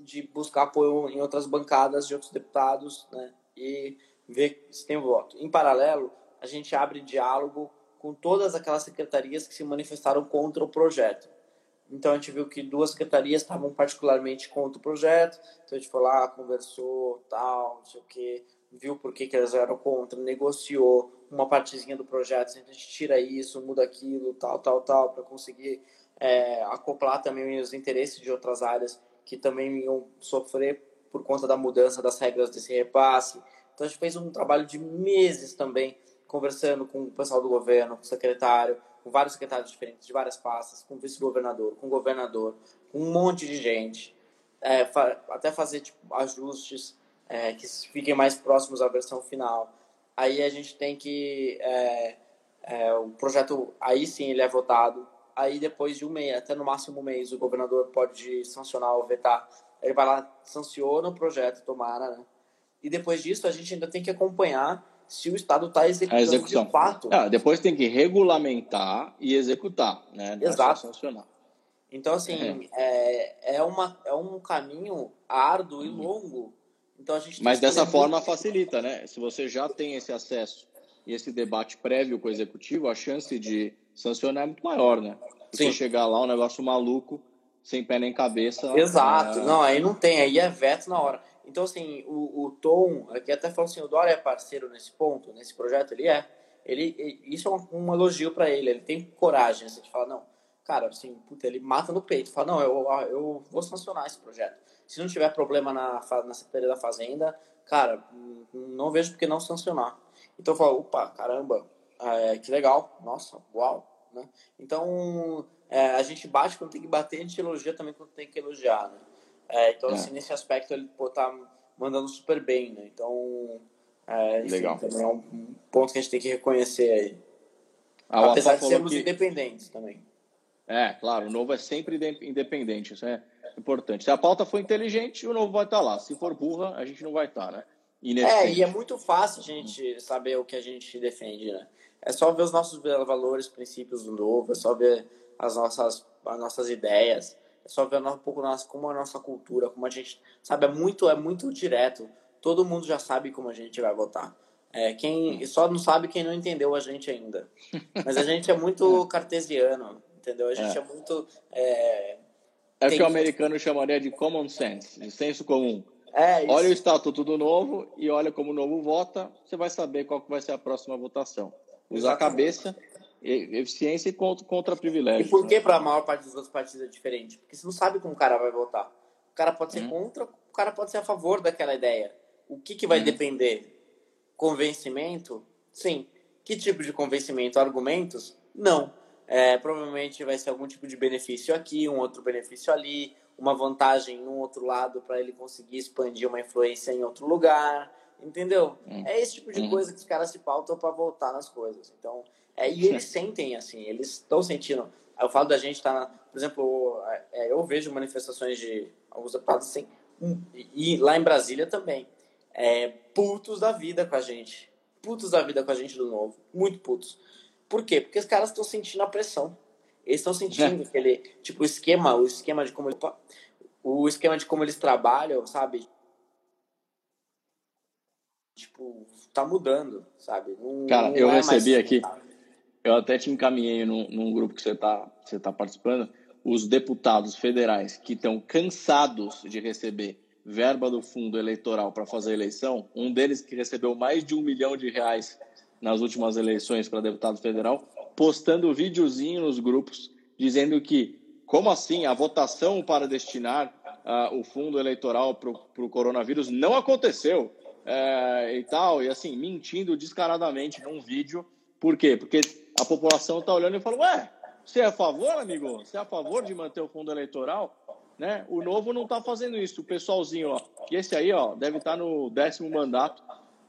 de buscar apoio em outras bancadas de outros deputados, né? E ver se tem voto. Em paralelo, a gente abre diálogo com todas aquelas secretarias que se manifestaram contra o projeto. Então a gente viu que duas secretarias estavam particularmente contra o projeto, então a gente foi lá, conversou, tal, não sei o que, viu por que, que elas eram contra, negociou uma partezinha do projeto, a gente tira isso, muda aquilo, tal, tal, tal, para conseguir é, acoplar também os interesses de outras áreas que também iam sofrer por conta da mudança das regras desse repasse. Então a gente fez um trabalho de meses também, conversando com o pessoal do governo, com o secretário, com vários secretários diferentes, de várias pastas, com o vice-governador, com o governador, com um monte de gente, é, fa até fazer tipo, ajustes é, que fiquem mais próximos à versão final. aí a gente tem que. É, é, o projeto, aí sim ele é votado. Aí depois de um mês, até no máximo um mês, o governador pode sancionar ou vetar. Ele vai lá, sanciona o projeto, tomara, né? E depois disso a gente ainda tem que acompanhar se o Estado está executando a execução. de fato. Ah, depois tem que regulamentar e executar, né? Não é Exato. sancionar. Então, assim, é. É, é, uma, é um caminho árduo e uhum. longo. Então, a gente Mas dessa forma muito... facilita, né? Se você já tem esse acesso e esse debate prévio com o executivo, a chance de sancionar é muito maior, né? Você chegar lá, um negócio maluco, sem pé nem cabeça. Exato. É... Não, aí não tem, aí é veto na hora. Então, assim, o, o Tom, aqui até falou assim, o Dória é parceiro nesse ponto, nesse projeto, ele é. Ele, isso é um, um elogio para ele, ele tem coragem, assim, de falar, não, cara, assim, puta, ele mata no peito, fala, não, eu, eu vou sancionar esse projeto. Se não tiver problema na, na Secretaria da Fazenda, cara, não vejo por que não sancionar. Então eu falo, opa, caramba, é, que legal, nossa, uau, né? Então, é, a gente bate quando tem que bater, a gente elogia também quando tem que elogiar, né? É, então, é. assim, nesse aspecto ele pô, tá mandando super bem, né? Então, é, enfim, Legal. também é um ponto que a gente tem que reconhecer aí. Ah, Apesar de sermos que... independentes também. É, claro, o novo é sempre independente, isso é importante. Se a pauta for inteligente, o novo vai estar lá. Se for burra, a gente não vai estar, né? É, e é muito fácil a gente saber o que a gente defende, né? É só ver os nossos valores, princípios do novo, é só ver as nossas, as nossas ideias, é só ver um pouco nossa, como a nossa cultura, como a gente, sabe, é muito, é muito direto. Todo mundo já sabe como a gente vai votar. É, quem só não sabe quem não entendeu a gente ainda. Mas a gente é muito cartesiano, entendeu? A gente é, é muito. É, é o que o americano chamaria de common sense, de senso comum. É, olha o estatuto do novo e olha como o novo vota, você vai saber qual vai ser a próxima votação. Usa a cabeça, eficiência e contra, privilégio. E por que né? para a maior parte dos outros partidos é diferente? Porque você não sabe como o cara vai votar. O cara pode ser hum. contra, o cara pode ser a favor daquela ideia. O que, que vai hum. depender? Convencimento? Sim. Que tipo de convencimento? Argumentos? Não. É, provavelmente vai ser algum tipo de benefício aqui, um outro benefício ali, uma vantagem em um outro lado para ele conseguir expandir uma influência em outro lugar, entendeu? Hum. É esse tipo de hum. coisa que os caras se pautam para voltar nas coisas. Então, é, e eles sentem assim, eles estão sentindo. Eu falo da gente estar, tá por exemplo, é, eu vejo manifestações de alguns deputados assim, e lá em Brasília também, é, putos da vida com a gente, putos da vida com a gente do novo, muito putos. Por quê? Porque os caras estão sentindo a pressão. Eles estão sentindo é. aquele tipo o esquema, o esquema de como o esquema de como eles trabalham, sabe? Tipo, tá mudando, sabe? Não, Cara, não eu é recebi aqui, eu até te encaminhei num, num grupo que você está você tá participando, os deputados federais que estão cansados de receber verba do fundo eleitoral para fazer eleição, um deles que recebeu mais de um milhão de reais nas últimas eleições para deputado federal, postando videozinho nos grupos dizendo que, como assim, a votação para destinar uh, o fundo eleitoral para o coronavírus não aconteceu uh, e tal, e assim, mentindo descaradamente num vídeo. Por quê? Porque a população está olhando e fala, ué, você é a favor, amigo? Você é a favor de manter o fundo eleitoral? Né? O novo não está fazendo isso. O pessoalzinho, ó, e esse aí, ó, deve estar tá no décimo mandato,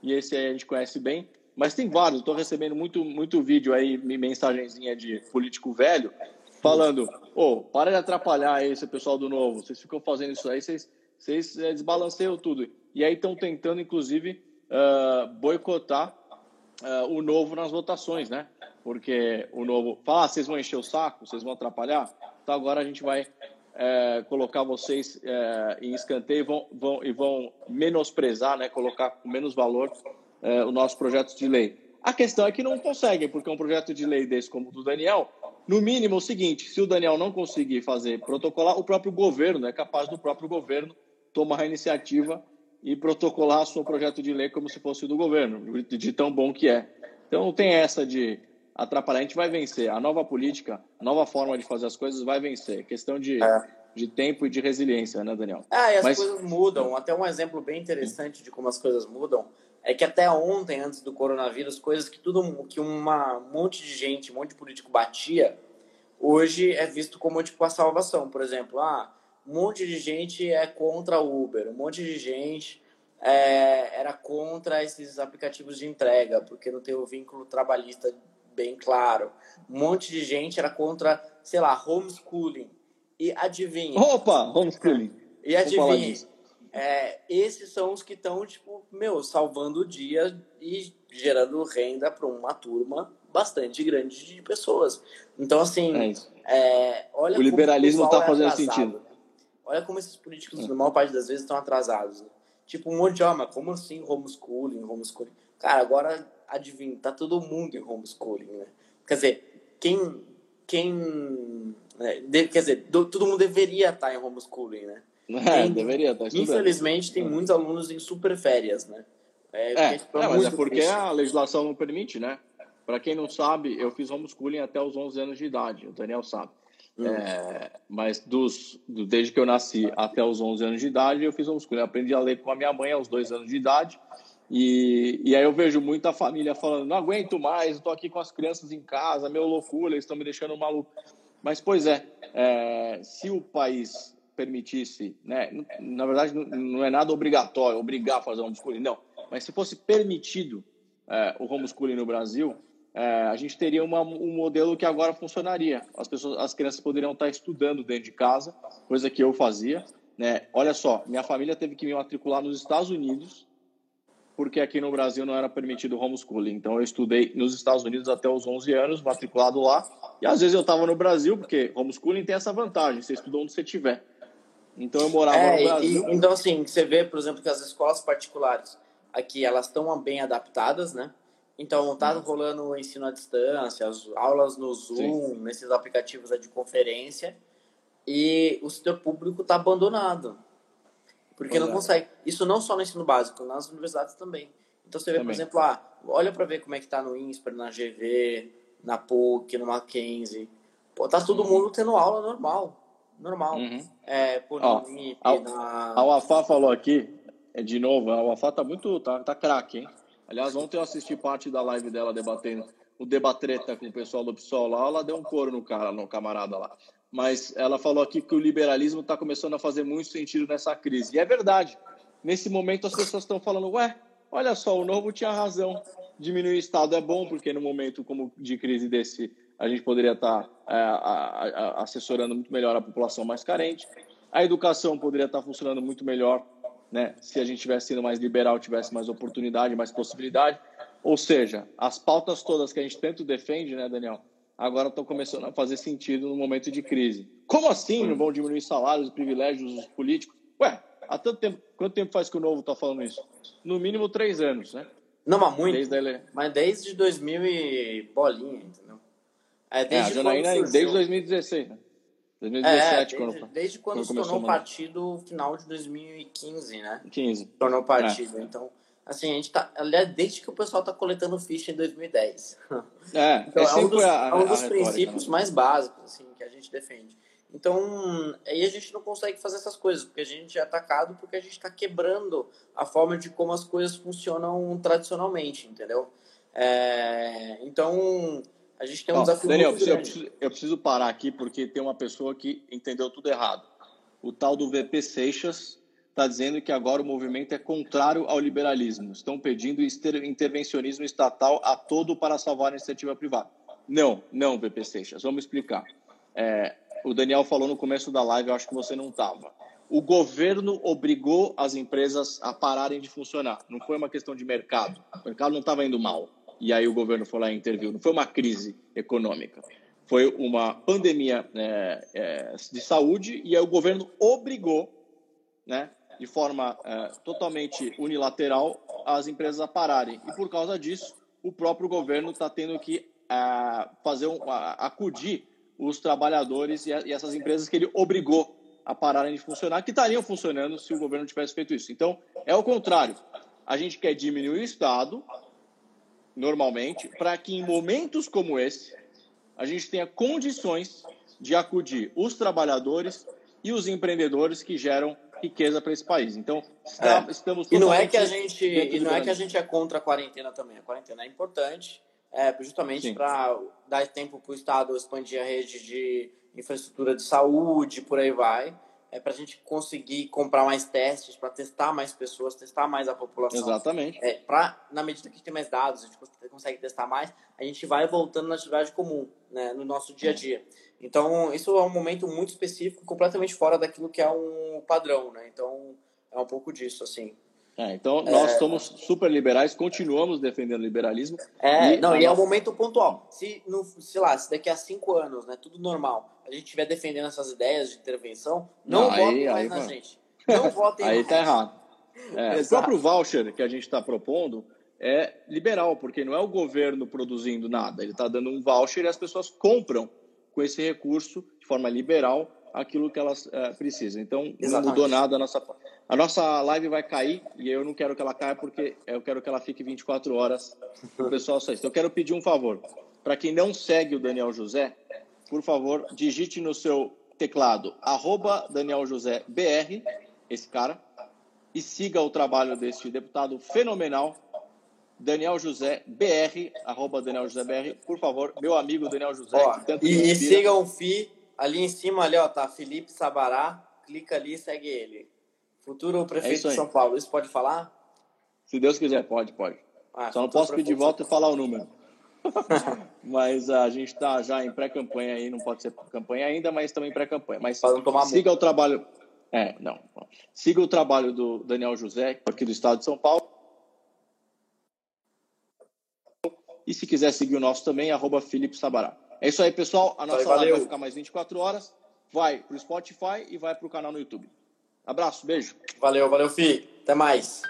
e esse aí a gente conhece bem. Mas tem vários, estou recebendo muito, muito vídeo aí, mensagenzinha de político velho, falando: ô, oh, para de atrapalhar aí esse pessoal do novo, vocês ficam fazendo isso aí, vocês, vocês é, desbalanceiam tudo. E aí estão tentando, inclusive, uh, boicotar uh, o novo nas votações, né? Porque o novo fala: ah, vocês vão encher o saco, vocês vão atrapalhar, então agora a gente vai. É, colocar vocês é, em escanteio vão, vão, e vão menosprezar, né, colocar com menos valor é, os nossos projetos de lei. A questão é que não conseguem, porque um projeto de lei desse como o do Daniel, no mínimo o seguinte, se o Daniel não conseguir fazer protocolar, o próprio governo é capaz do próprio governo tomar a iniciativa e protocolar o seu projeto de lei como se fosse do governo, de tão bom que é. Então não tem essa de atrapalhar, a gente vai vencer. A nova política, a nova forma de fazer as coisas vai vencer. É questão de, é. de tempo e de resiliência, né, Daniel? Ah, e as Mas... coisas mudam. Até um exemplo bem interessante de como as coisas mudam é que até ontem, antes do coronavírus, coisas que tudo que uma, um monte de gente, um monte de político batia, hoje é visto como tipo a salvação. Por exemplo, ah, um monte de gente é contra o Uber, um monte de gente é, era contra esses aplicativos de entrega, porque não tem o vínculo trabalhista bem claro. Um monte de gente era contra, sei lá, homeschooling. E adivinha. Opa, homeschooling. E adivinha. É, esses são os que estão, tipo, meu, salvando o dia e gerando renda para uma turma bastante grande de pessoas. Então, assim, é é, olha o liberalismo está é fazendo atrasado, sentido. Olha como esses políticos, na maior parte das vezes, estão atrasados. Né? Tipo, um monte de, ah, mas como assim homeschooling, homeschooling? Cara, agora, adivinha, tá todo mundo em homeschooling, né? Quer dizer, quem... quem né? de, quer dizer, do, todo mundo deveria estar tá em homeschooling, né? É, tem, deveria estar tá Infelizmente, tem muitos alunos em super férias, né? É, é, é mas é porque triste. a legislação não permite, né? Para quem não sabe, eu fiz homeschooling até os 11 anos de idade, o Daniel sabe. Hum. É, mas dos, do, desde que eu nasci até os 11 anos de idade, eu fiz homeschooling. Eu aprendi a ler com a minha mãe aos dois anos de idade. E, e aí eu vejo muita família falando: não aguento mais, estou aqui com as crianças em casa, meu loucura, eles estão me deixando maluco. Mas, pois é, é, se o país permitisse, né, na verdade não é nada obrigatório, obrigar a fazer homeschooling, não, mas se fosse permitido é, o homeschooling no Brasil, é, a gente teria uma, um modelo que agora funcionaria. As pessoas, as crianças poderiam estar estudando dentro de casa, coisa que eu fazia. Né? Olha só, minha família teve que me matricular nos Estados Unidos, porque aqui no Brasil não era permitido homeschooling. Então eu estudei nos Estados Unidos até os 11 anos, matriculado lá. E às vezes eu estava no Brasil, porque homeschooling tem essa vantagem, você estuda onde você estiver. Então eu morava é, no Brasil. E, então assim, você vê, por exemplo, que as escolas particulares aqui elas estão bem adaptadas, né? Então, tá uhum. rolando o ensino à distância, as aulas no Zoom, Sim. nesses aplicativos de conferência, e o setor público está abandonado. Porque não consegue. Isso não só no ensino básico, nas universidades também. Então, você vê, também. por exemplo, ah, olha para ver como é que tá no INSPER, na GV, na PUC, no Mackenzie. Pô, tá todo uhum. mundo tendo aula normal. Normal. Uhum. É, por Ó, NIP, a, na... a Wafá falou aqui, é, de novo, a Wafá tá muito. tá, tá craque, hein? Aliás, ontem eu assisti parte da live dela debatendo o debatreta com o pessoal do PSOL lá, ela deu um coro no cara, no camarada lá. Mas ela falou aqui que o liberalismo está começando a fazer muito sentido nessa crise. E é verdade. Nesse momento as pessoas estão falando, ué, olha só, o novo tinha razão. Diminuir o Estado é bom, porque no momento como de crise desse, a gente poderia estar tá, é, a, a, assessorando muito melhor a população mais carente. A educação poderia estar tá funcionando muito melhor né? Se a gente tivesse sido mais liberal, tivesse mais oportunidade, mais possibilidade. Ou seja, as pautas todas que a gente tanto defende, né, Daniel? Agora estão começando a fazer sentido no momento de crise. Como assim não vão diminuir salários e privilégios dos políticos? Ué, há tanto tempo. Quanto tempo faz que o Novo está falando isso? No mínimo três anos, né? Não, mas muito. Desde ele... Mas desde 2000 e bolinha, entendeu? É, desde é, Janaína desde 2016, né? 2017, é, desde, quando, desde quando, quando se tornou partido final de 2015, né? 15. Tornou partido. É. Então, assim, a gente tá. Aliás, desde que o pessoal tá coletando ficha em 2010. É, então, é, é um dos, a, é um dos princípios né? mais básicos, assim, que a gente defende. Então, aí a gente não consegue fazer essas coisas, porque a gente é atacado porque a gente está quebrando a forma de como as coisas funcionam tradicionalmente, entendeu? É, então, a gente tem um desafio Daniel, muito. Eu preciso, eu preciso parar aqui porque tem uma pessoa que entendeu tudo errado. O tal do VP Seixas está dizendo que agora o movimento é contrário ao liberalismo. Estão pedindo intervencionismo estatal a todo para salvar a iniciativa privada. Não, não, VP Seixas. Vamos explicar. É, o Daniel falou no começo da live, eu acho que você não estava. O governo obrigou as empresas a pararem de funcionar. Não foi uma questão de mercado. O mercado não estava indo mal e aí o governo foi lá e interviu. Não foi uma crise econômica, foi uma pandemia é, é, de saúde e aí o governo obrigou, né, de forma é, totalmente unilateral, as empresas a pararem. E por causa disso, o próprio governo está tendo que é, fazer um, acudir os trabalhadores e, e essas empresas que ele obrigou a pararem de funcionar, que estariam funcionando se o governo tivesse feito isso. Então, é o contrário. A gente quer diminuir o Estado, normalmente, para que em momentos como esse a gente tenha condições de acudir os trabalhadores e os empreendedores que geram riqueza para esse país. Então, está, é. estamos e não é que a gente e não é que a gente é contra a quarentena também. A quarentena é importante, é, justamente para dar tempo para o Estado expandir a rede de infraestrutura de saúde, por aí vai. É para a gente conseguir comprar mais testes, para testar mais pessoas, testar mais a população. Exatamente. É, pra, na medida que a gente tem mais dados, a gente consegue testar mais, a gente vai voltando na atividade comum, né, no nosso dia a dia. Então, isso é um momento muito específico, completamente fora daquilo que é um padrão, né? Então, é um pouco disso, assim. É, então, nós é... somos super liberais, continuamos defendendo o liberalismo. É, e não, e é um momento pontual. Se, no, sei lá, se daqui a cinco anos, né, tudo normal, a gente estiver defendendo essas ideias de intervenção, não, não votem mais aí, na gente. Não votem Aí tá errado. É, o próprio voucher que a gente está propondo é liberal, porque não é o governo produzindo nada. Ele está dando um voucher e as pessoas compram com esse recurso de forma liberal aquilo que elas é, precisam. Então, Exatamente. não mudou nada a nossa a nossa live vai cair e eu não quero que ela caia porque eu quero que ela fique 24 horas o pessoal só Então, eu quero pedir um favor. Para quem não segue o Daniel José, por favor, digite no seu teclado arroba Daniel José BR, esse cara, e siga o trabalho desse deputado fenomenal, Daniel José BR, arroba Daniel José BR, por favor, meu amigo Daniel José. Ó, e, e siga o FI, ali em cima, ali, ó, tá Felipe Sabará, clica ali e segue ele. Futuro prefeito é de São Paulo, isso pode falar? Se Deus quiser, pode, pode. Ah, Só não posso pedir volta e falar o número. mas a gente está já em pré-campanha aí, não pode ser campanha ainda, mas em pré-campanha. Mas siga muito. o trabalho. É, não. Siga o trabalho do Daniel José, aqui do estado de São Paulo. E se quiser seguir o nosso também, arroba Felipe Sabará. É isso aí, pessoal. A nossa live vai ficar mais 24 horas. Vai para o Spotify e vai para o canal no YouTube. Abraço, beijo. Valeu, valeu, Fi. Até mais.